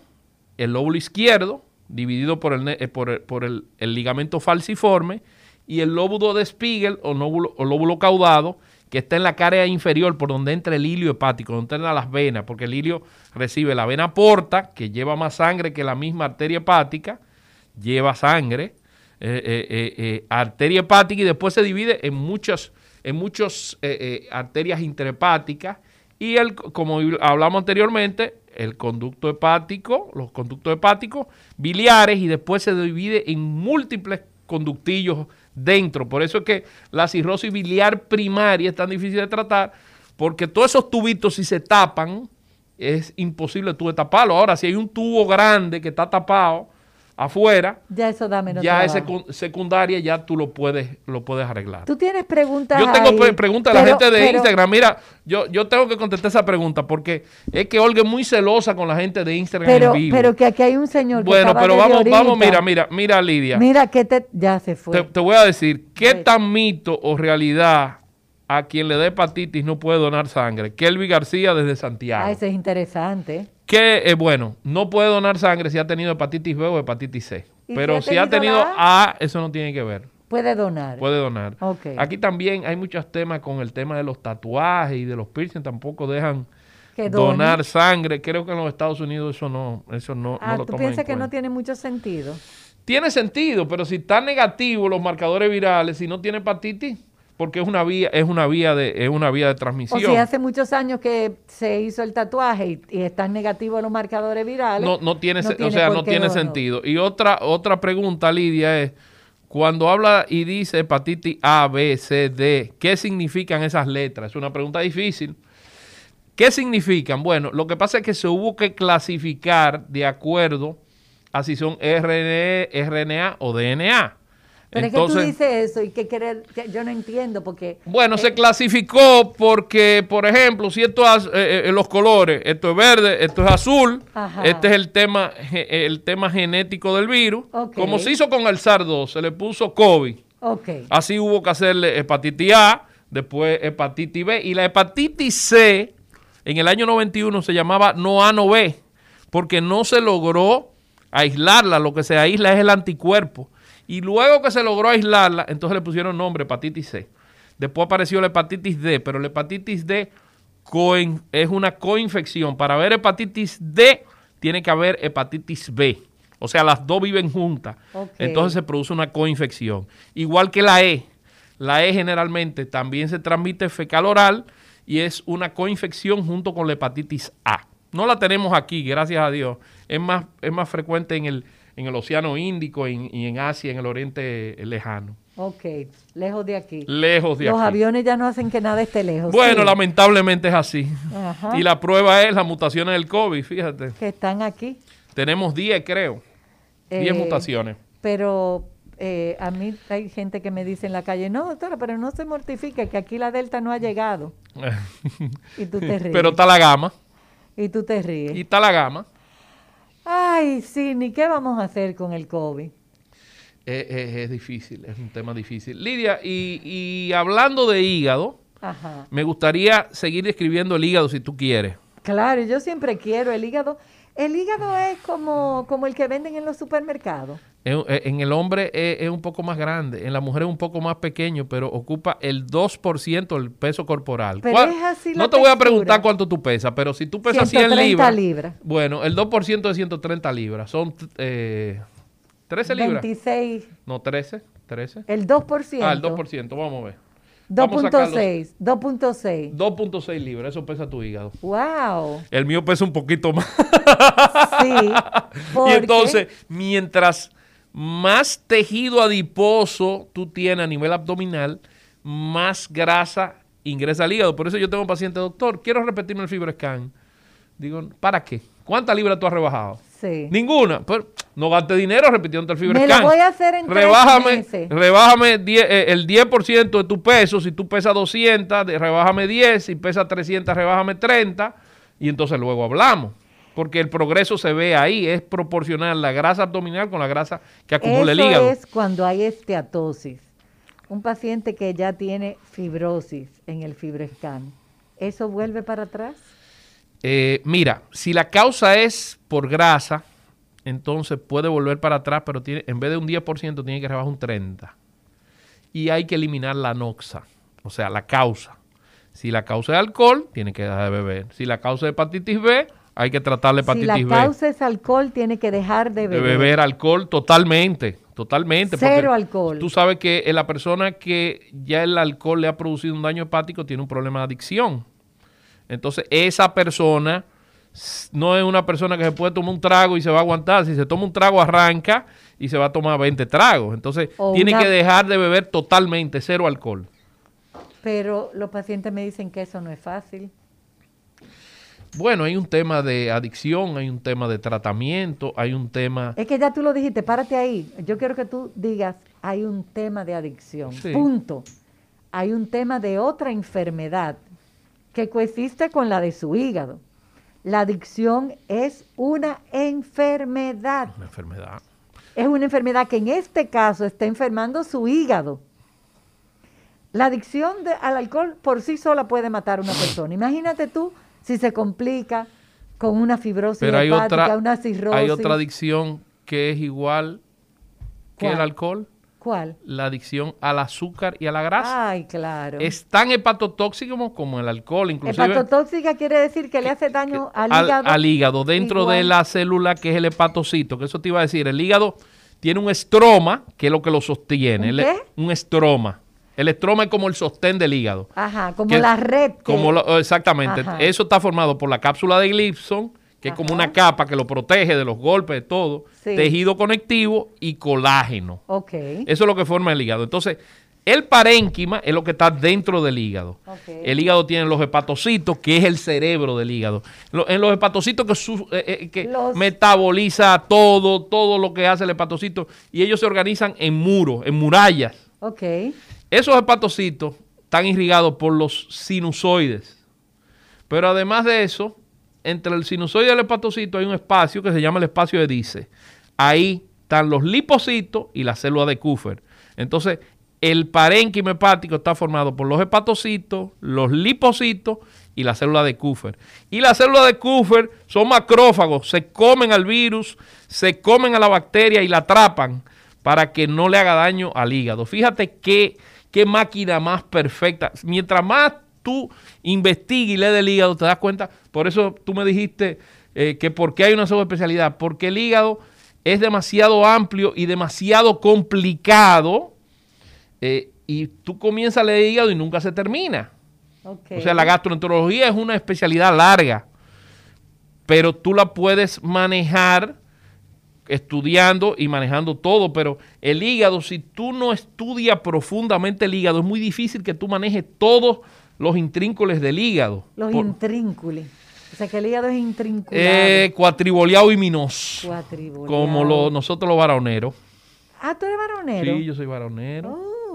el lóbulo izquierdo, dividido por el, eh, por el, ligamento falciforme, y el lóbulo de Spiegel o lóbulo, o lóbulo caudado, que está en la cara inferior por donde entra el hilio hepático, donde entran las venas, porque el hilio recibe la vena porta, que lleva más sangre que la misma arteria hepática, lleva sangre, eh, eh, eh, arteria hepática y después se divide en muchas, en muchas arterias intrahepáticas y el, como hablamos anteriormente, el conducto hepático, los conductos hepáticos biliares y después se divide en múltiples conductillos dentro. Por eso es que la cirrosis biliar primaria es tan difícil de tratar, porque todos esos tubitos si se tapan, es imposible tú de taparlo. Ahora, si hay un tubo grande que está tapado, afuera, Ya eso da menos ya es trabajo. secundaria, ya tú lo puedes, lo puedes arreglar. Tú tienes preguntas Yo tengo ahí, preguntas de la gente de pero- Instagram. Mira, yo, yo tengo que contestar esa pregunta porque es que Olga es muy celosa con la gente de Instagram Pero, en vivo. pero que aquí hay un señor bueno, pero vamos, ahorita. vamos, mira, mira, mira, Lidia. Mira que te, ya se fue. Te, te voy a decir, ¿qué tan mito o realidad a quien le dé hepatitis no puede donar sangre? Kelby García desde Santiago. Ah, eso es interesante. Que, eh, bueno, no puede donar sangre si ha tenido hepatitis B o hepatitis C. ¿Y Pero si si ha tenido A, eso no tiene que ver. Puede donar. Puede donar. Ok. Aquí también hay muchos temas con el tema de los tatuajes y de los piercing. Tampoco dejan donar sangre. Creo que en los Estados Unidos eso no, eso no, no Ah, lo ¿tú piensas que no tiene mucho sentido? Tiene sentido, pero si están negativos los marcadores virales, si no tiene hepatitis, porque es una vía, es una vía de, es una vía de O transmisión. si hace muchos años que se hizo el tatuaje y, y están negativos los marcadores virales. no, no tiene, se- o sea, no tiene sentido. Y otra, otra pregunta, Lidia, es cuando habla y dice hepatitis A, B, C, D, ¿qué significan esas letras? Es una pregunta difícil. ¿Qué significan? Bueno, lo que pasa es que se hubo que clasificar de acuerdo a si son RNA, RNA o DNA. Pero es que tú dices eso y que querer, que yo no entiendo porque Bueno, eh, se clasificó porque, por ejemplo, si esto es eh, eh, los colores, esto es verde, esto es azul, Ajá. este es el tema, el tema genético del virus. Como se hizo con el SARS-2, se le puso COVID. Así hubo que hacerle hepatitis A, después hepatitis B. Y la hepatitis C, en el año 91, se llamaba no A, no B, porque no se logró aislarla. Lo que se aísla es el anticuerpo. Y luego que se logró aislarla, entonces le pusieron nombre hepatitis C. Después apareció la hepatitis D, pero la hepatitis D es una coinfección. Para haber hepatitis D, tiene que haber hepatitis B. O sea, las dos viven juntas. Entonces se produce una coinfección. Igual que la E. La E generalmente también se transmite fecal oral y es una coinfección junto con la hepatitis A. No la tenemos aquí, gracias a Dios. Es más, es más frecuente en el, en el Océano Índico en- y en Asia, en el Oriente Lejano. ok, lejos de aquí. Lejos de Los aquí. aviones ya no hacen que nada esté lejos. Bueno, sí, lamentablemente es así. Ajá. Y la prueba es las mutaciones del COVID, fíjate. que están aquí. Tenemos 10, creo. 10 Eh, mutaciones. Pero eh, a mí hay gente que me dice en la calle, no, doctora, pero no se mortifique, que aquí la Delta no ha llegado. *laughs* Y tú te ríes. Pero está la gama. Y tú te ríes. Y está la gama. Ay, sí, ni qué vamos a hacer con el COVID. Es, es- es difícil, es un tema difícil. Lidia, y, y hablando de hígado, Ajá. me gustaría seguir describiendo el hígado si tú quieres. Claro, yo siempre quiero el hígado. El hígado es como, como el que venden en los supermercados. Es- En el hombre es, un poco más grande, en la mujer es un poco más pequeño, pero ocupa el 2% del peso corporal. Pero ¿Cuál- es así la no te voy a textura. preguntar cuánto tú pesas, pero si tú pesas 100 130 libras, libras. bueno, el 2% de 130 libras son eh, 13 libras. 26, No, 13, 13. el 2%. Ah, el 2%, vamos a ver. Vamos a sacar los 2.6, 2.6. 2.6 libras, eso pesa tu hígado. Wow. El mío pesa un poquito más. Sí. *laughs* Y entonces, mientras más tejido adiposo tú tienes a nivel abdominal, más grasa ingresa al hígado. Por eso yo tengo un paciente, doctor, quiero repetirme el FibroScan. Digo, ¿para qué? ¿Cuántas libras tú has rebajado? Sí. Ninguna. Pero no gaste dinero repitiendo el Me FibroScan. lo voy a hacer en tres Rebájame, meses. rebájame die- eh, el 10% de tu peso. Si tú pesas 200, de- rebájame 10. Si pesas 300, rebájame 30. Y entonces luego hablamos. Porque el progreso se ve ahí. Es proporcional la grasa abdominal con la grasa que acumula el Eso hígado. es cuando hay esteatosis. Un paciente que ya tiene fibrosis en el fibroscan. ¿Eso vuelve para atrás? Eh, mira, si la causa es por grasa, entonces puede volver para atrás, pero tiene, en vez de un 10%, tiene que rebajar un 30%. Y hay que eliminar la noxa, o sea, la causa. Si la causa es alcohol, tiene que dejar de beber. Si la causa es hepatitis B, hay que tratar la Si hepatitis la B. causa es alcohol, tiene que dejar de De beber. beber alcohol totalmente, totalmente. Cero alcohol. Tú sabes que eh, la persona que ya el alcohol le ha producido un daño hepático tiene un problema de adicción. Entonces, esa persona no es una persona que se puede tomar un trago y se va a aguantar. Si se toma un trago, arranca y se va a tomar 20 tragos. Entonces, O tiene una- que dejar de beber totalmente, cero alcohol. Pero los pacientes me dicen que eso no es fácil. Bueno, hay un tema de adicción, hay un tema de tratamiento, hay un tema... Es que ya tú lo dijiste, párate ahí. Yo quiero que tú digas, hay un tema de adicción. Sí. Punto. Hay un tema de otra enfermedad que coexiste con la de su hígado. La adicción es una enfermedad. Una enfermedad. Es una enfermedad que en este caso está enfermando su hígado. La adicción de- al alcohol por sí sola puede matar a una persona. Imagínate tú si se complica con una fibrosis Pero hay hepática, otra, una cirrosis. hay otra adicción que es igual que el ¿Cuál? alcohol, ¿Cuál? la adicción al azúcar y a la grasa. Ay, claro. Es tan hepatotóxico como- como el alcohol, inclusive Hepatotóxica quiere decir que le hace daño al, al, hígado. al hígado, dentro de la célula que es el hepatocito, que eso te iba a decir, el hígado tiene un estroma, que es lo que lo sostiene. ¿Un el- qué? un estroma. El estroma es como el sostén del hígado. Ajá, como que- la red. que- Como lo- exactamente. Ajá. Eso está formado por la cápsula de Gibson, que es como una capa que lo protege de los golpes, de todo. Sí. Tejido conectivo y colágeno. Ok. Eso es lo que forma el hígado. Entonces, el parénquima es lo que está dentro del hígado. El hígado tiene los hepatocitos, que es el cerebro del hígado. En los hepatocitos que, su- eh, eh, que Los- metaboliza todo, todo lo que hace el hepatocito, y ellos se organizan en muros, en murallas. Ok. Esos hepatocitos están irrigados por los sinusoides. Pero además de eso, entre el sinusoide y el hepatocito hay un espacio que se llama el espacio de Dice. Ahí están los lipocitos y la célula de Kupfer. Entonces, el parénquima hepático está formado por los hepatocitos, los lipocitos y la célula de Kupfer. Y la célula de Kupfer son macrófagos, se comen al virus, se comen a la bacteria y la atrapan para que no le haga daño al hígado. Fíjate qué, qué máquina más perfecta. Mientras más tú investigues y lees del hígado, te das cuenta. Por eso tú me dijiste eh, que por qué hay una subespecialidad. Porque el hígado es demasiado amplio y demasiado complicado. eh, y tú comienzas a leer hígado y nunca se termina. O sea, la gastroenterología es una especialidad larga, pero tú la puedes manejar estudiando y manejando todo, pero el hígado, si tú no estudias profundamente el hígado, es muy difícil que tú manejes todos los intrínculos del hígado. Los Por- intrínculos. O sea, que el hígado es intrínculado. eh, cuatriboleado y minos, Cuatriboleado. como lo- nosotros los varoneros. Ah, tú eres varonero. Sí, yo soy varonero.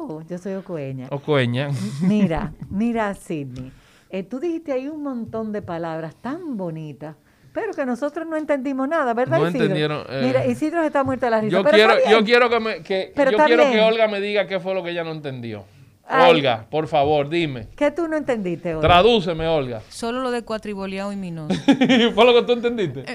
Oh, yo soy ocoeña. O coeña. Mira, mira, Sidney. eh, tú dijiste ahí un montón de palabras tan bonitas, pero que nosotros no entendimos nada, ¿verdad, No Isidro? entendieron, eh. Mira, Isidro está muerto de la risa. Yo pero quiero, yo quiero que me, que, Pero yo quiero que Olga me diga qué fue lo que ella no entendió. Ay. Olga, por favor, dime. ¿Qué tú no entendiste hoy? Tradúceme, Olga. *laughs* Solo lo de cuatriboleado y minoso. *laughs* ¿Fue lo que tú entendiste?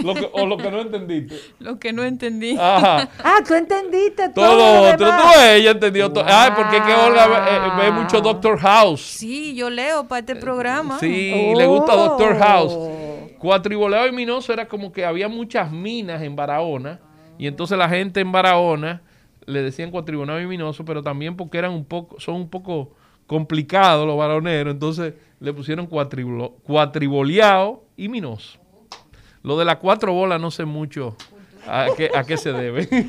Lo que- o lo que no entendiste. *laughs* lo que no entendí. Ajá. Ah, tú entendiste todo. Todo lo otro. Tú, ella entendió todo. Ay, porque es que Olga ve, eh, ve mucho Doctor House. Sí, yo leo para este programa. Sí, le gusta Oh. Doctor House. Cuatriboleado y minoso era como que había muchas minas en Barahona. Y entonces la gente en Barahona le decían cuatriboleado y minoso, pero también porque eran un poco, son un poco complicados los varoneros. Entonces le pusieron cuatriboleado y minoso. Lo de las cuatro bolas no sé mucho a qué, a qué se debe. *laughs*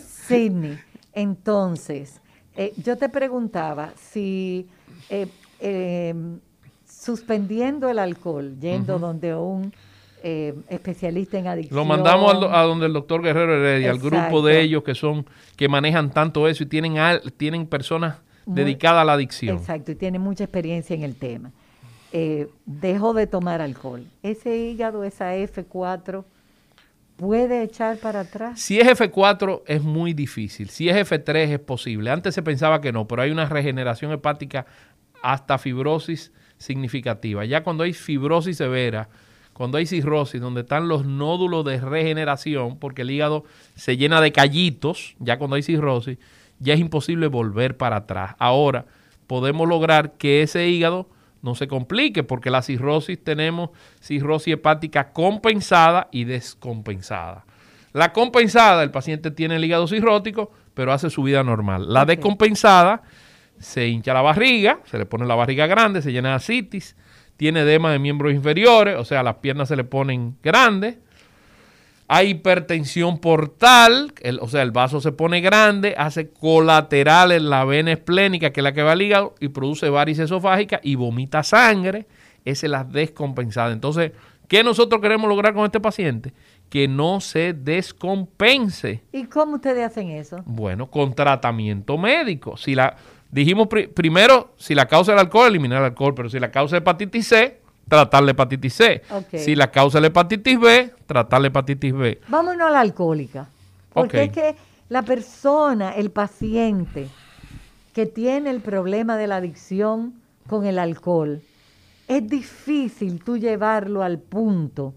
Sidney, entonces, eh, yo te preguntaba si eh, eh, suspendiendo el alcohol, yendo donde un eh, especialista en adicción. Lo mandamos al a donde el doctor Guerrero Heredia, al grupo de ellos que son que manejan tanto eso y tienen al- tienen personas Muy- dedicadas a la adicción. Exacto, y tiene mucha experiencia en el tema. Eh, dejó de tomar alcohol. Ese hígado, esa F4, puede echar para atrás. Si es F4 es muy difícil, si es F3 es posible. Antes se pensaba que no, pero hay una regeneración hepática hasta fibrosis significativa. Ya cuando hay fibrosis severa, cuando hay cirrosis, donde están los nódulos de regeneración, porque el hígado se llena de callitos, ya cuando hay cirrosis, ya es imposible volver para atrás. Ahora podemos lograr que ese hígado no se complique, porque la cirrosis tenemos cirrosis hepática compensada y descompensada. La compensada, el paciente tiene el hígado cirrótico, pero hace su vida normal. La descompensada, se hincha la barriga, se le pone la barriga grande, se llena de asitis, tiene edema de miembros inferiores, o sea, las piernas se le ponen grandes. Hay hipertensión portal, el- o sea, el vaso se pone grande, hace colateral en la vena esplénica, que es la que va al hígado, y produce varices esofágicas y vomita sangre. es la descompensada. Entonces, ¿qué nosotros queremos lograr con este paciente? Que no se descompense. ¿Y cómo ustedes hacen eso? Bueno, con tratamiento médico. Si la dijimos primero, si la causa es el alcohol, eliminar el alcohol, pero si la causa es hepatitis C, tratar la hepatitis C. Si la causa es la hepatitis B, tratar la hepatitis B. Vámonos a la alcohólica. Porque es que la persona, el paciente que tiene el problema de la adicción con el alcohol, es difícil tú llevarlo al punto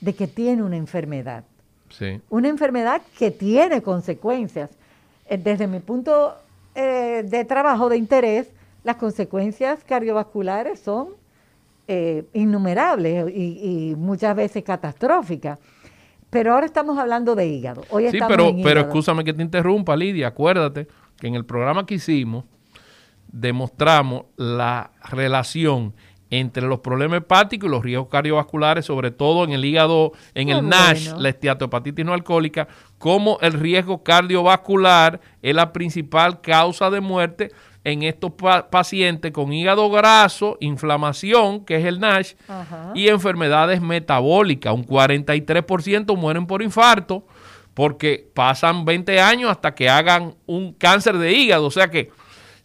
de que tiene una enfermedad. Sí. Una enfermedad que tiene consecuencias. Eh, desde mi punto eh, de trabajo, de interés, las consecuencias cardiovasculares son eh, innumerables y, muchas veces catastróficas. Pero ahora estamos hablando de hígado. Hoy sí, pero, pero escúchame que te interrumpa, Lidia. Acuérdate que en el programa que hicimos demostramos la relación entre los problemas hepáticos y los riesgos cardiovasculares, sobre todo en el hígado, en el NASH, la esteatohepatitis no alcohólica, como el riesgo cardiovascular es la principal causa de muerte en estos pacientes con hígado graso, inflamación, que es el NASH, y enfermedades metabólicas. Un 43% mueren por infarto porque pasan 20 años hasta que hagan un cáncer de hígado. O sea que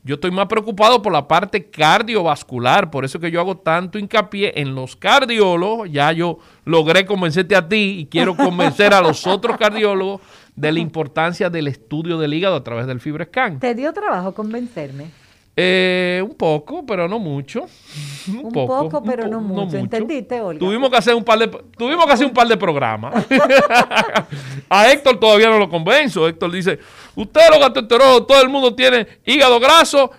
yo estoy más preocupado por la parte cardiovascular, por eso que yo hago tanto hincapié en los cardiólogos. Ya yo logré convencerte a ti y quiero *laughs* convencer a los otros cardiólogos de la importancia del estudio del hígado a través del FibreScan. ¿Te dio trabajo convencerme? Eh, un poco, pero no mucho. Un, poco, pero no, mucho. ¿Entendiste, Olga? Tuvimos que hacer un par de, tuvimos que hacer un par de programas. *laughs* *laughs* a Héctor todavía no lo convenzo. Héctor dice, ustedes los gastroenterólogos, todo el mundo tiene hígado graso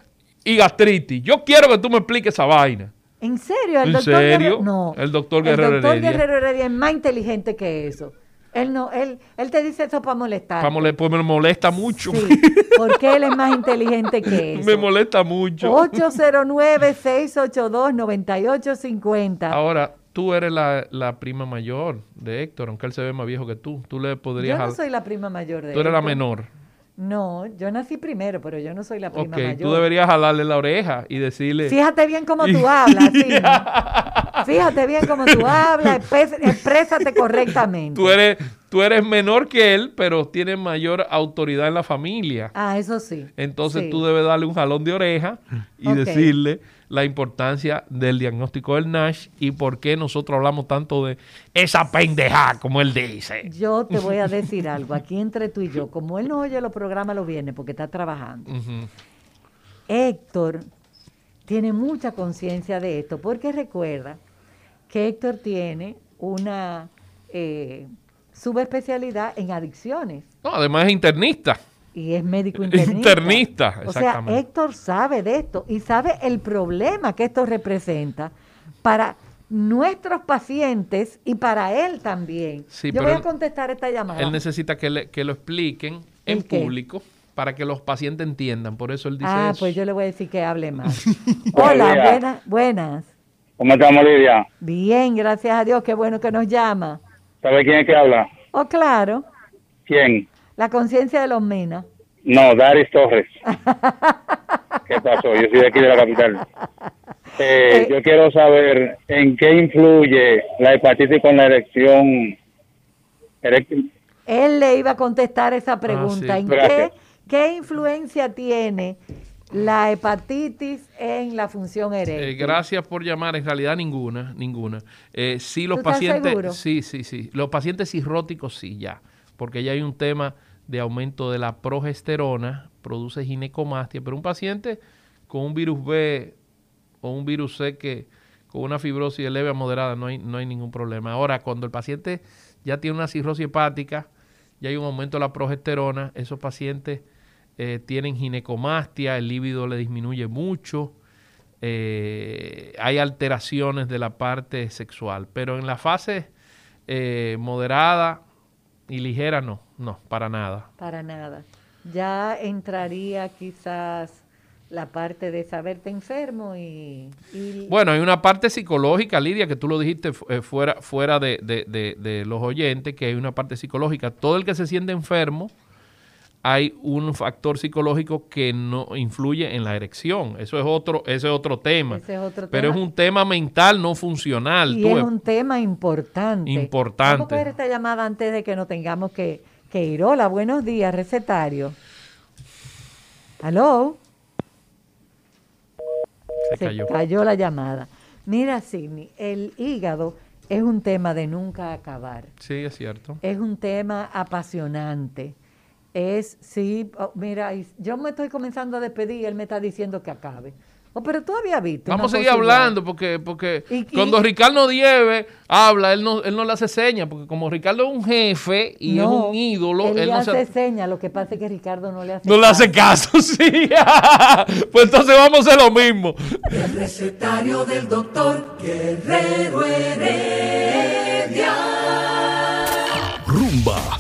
y gastritis. Yo quiero que tú me expliques esa vaina. ¿En serio? ¿El ¿En doctor serio? no. El doctor Guerrero El doctor Guerrero Heredia es más inteligente que eso. Él no, él, él te dice eso para molestar. Pues me molesta mucho. Sí, *laughs* porque él es más inteligente que eso. me molesta mucho. 809-682-9850. Ahora, tú eres la, la, prima mayor de Héctor, aunque él se ve más viejo que tú. Tú le podrías... Yo no soy la prima mayor de Tú eres la menor. No, yo nací primero, pero yo no soy la prima mayor. tú deberías jalarle la oreja y decirle... Fíjate bien cómo tú *laughs* hablas, sí. Fíjate bien cómo tú hablas, exprésate correctamente. Tú eres, tú eres menor que él, pero tienes mayor autoridad en la familia. Ah, eso sí. Entonces tú debes darle un jalón de oreja y decirle la importancia del diagnóstico del NASH y por qué nosotros hablamos tanto de esa pendeja, como él dice. Yo te voy a *laughs* decir algo, aquí entre tú y yo, como él no oye los programas, lo viene porque está trabajando. Héctor tiene mucha conciencia de esto, porque recuerda que Héctor tiene una eh, subespecialidad en adicciones. No, además es internista y es médico *laughs* internista. Internista, O sea, Héctor sabe de esto y sabe el problema que esto representa para nuestros pacientes y para él también. Yo voy a contestar esta llamada. Él necesita que, le, que lo expliquen en público para que los pacientes entiendan. Por eso él dice Ah, pues yo le voy a decir que hable más. *laughs* Hola, buenas, buenas. ¿Cómo estamos, Lidia? Bien, gracias a Dios. Qué bueno que nos llama. ¿Sabe quién es que habla? Oh, claro. ¿Quién? La conciencia de los Mena. No, Daris Torres. *laughs* ¿Qué pasó? Yo soy de aquí de la capital. Eh, eh, yo quiero saber en qué influye la hepatitis con la erección. Él le iba a contestar esa ah, pregunta. ¿En qué, qué, influencia tiene la hepatitis en la función eréctil? Eh, gracias por llamar. En realidad ninguna, ninguna. Eh, sí, los pacientes, sí, sí, sí. Los pacientes cirróticos sí, ya, porque ya hay un tema de aumento de la progesterona, produce ginecomastia, pero un paciente con un virus B o un virus C que con una fibrosis leve a moderada no hay, no hay ningún problema. Ahora, cuando el paciente ya tiene una cirrosis hepática, ya hay un aumento de la progesterona, esos pacientes eh, tienen ginecomastia, el líbido le disminuye mucho, eh, hay alteraciones de la parte sexual, pero en la fase eh, moderada y ligera no, no, para nada. Para nada. Ya entraría quizás la parte de saberte enfermo y, Bueno, hay una parte psicológica, Lidia, que tú lo dijiste eh, fuera, fuera de, de, de, los oyentes, que hay una parte psicológica. Todo el que se siente enfermo hay un factor psicológico que no influye en la erección. Eso es otro, ese es otro tema. Ese es otro Pero tema. es un tema mental, no funcional. Y Tú es un tema importante. Importante. Vamos a coger esta llamada antes de que nos tengamos que, que ir. Hola, buenos días, recetario. ¿Aló? Se cayó. la llamada. Mira, Sidney, el hígado es un tema de nunca acabar. Sí, es cierto. Es un tema apasionante. Es, sí, oh, mira, yo me estoy comenzando a despedir y él me está diciendo que acabe. Oh, pero tú habías visto. Vamos a seguir hablando porque, porque Y- y- cuando Ricardo Dieve habla, él no, él no le hace señas, porque como Ricardo es un jefe y es un ídolo, él, él, le no, hace se, señas, lo que pasa es que Ricardo no le hace no le hace caso, *laughs* sí. pues entonces vamos a hacer lo mismo. El recetario del doctor Guerrero Heredia.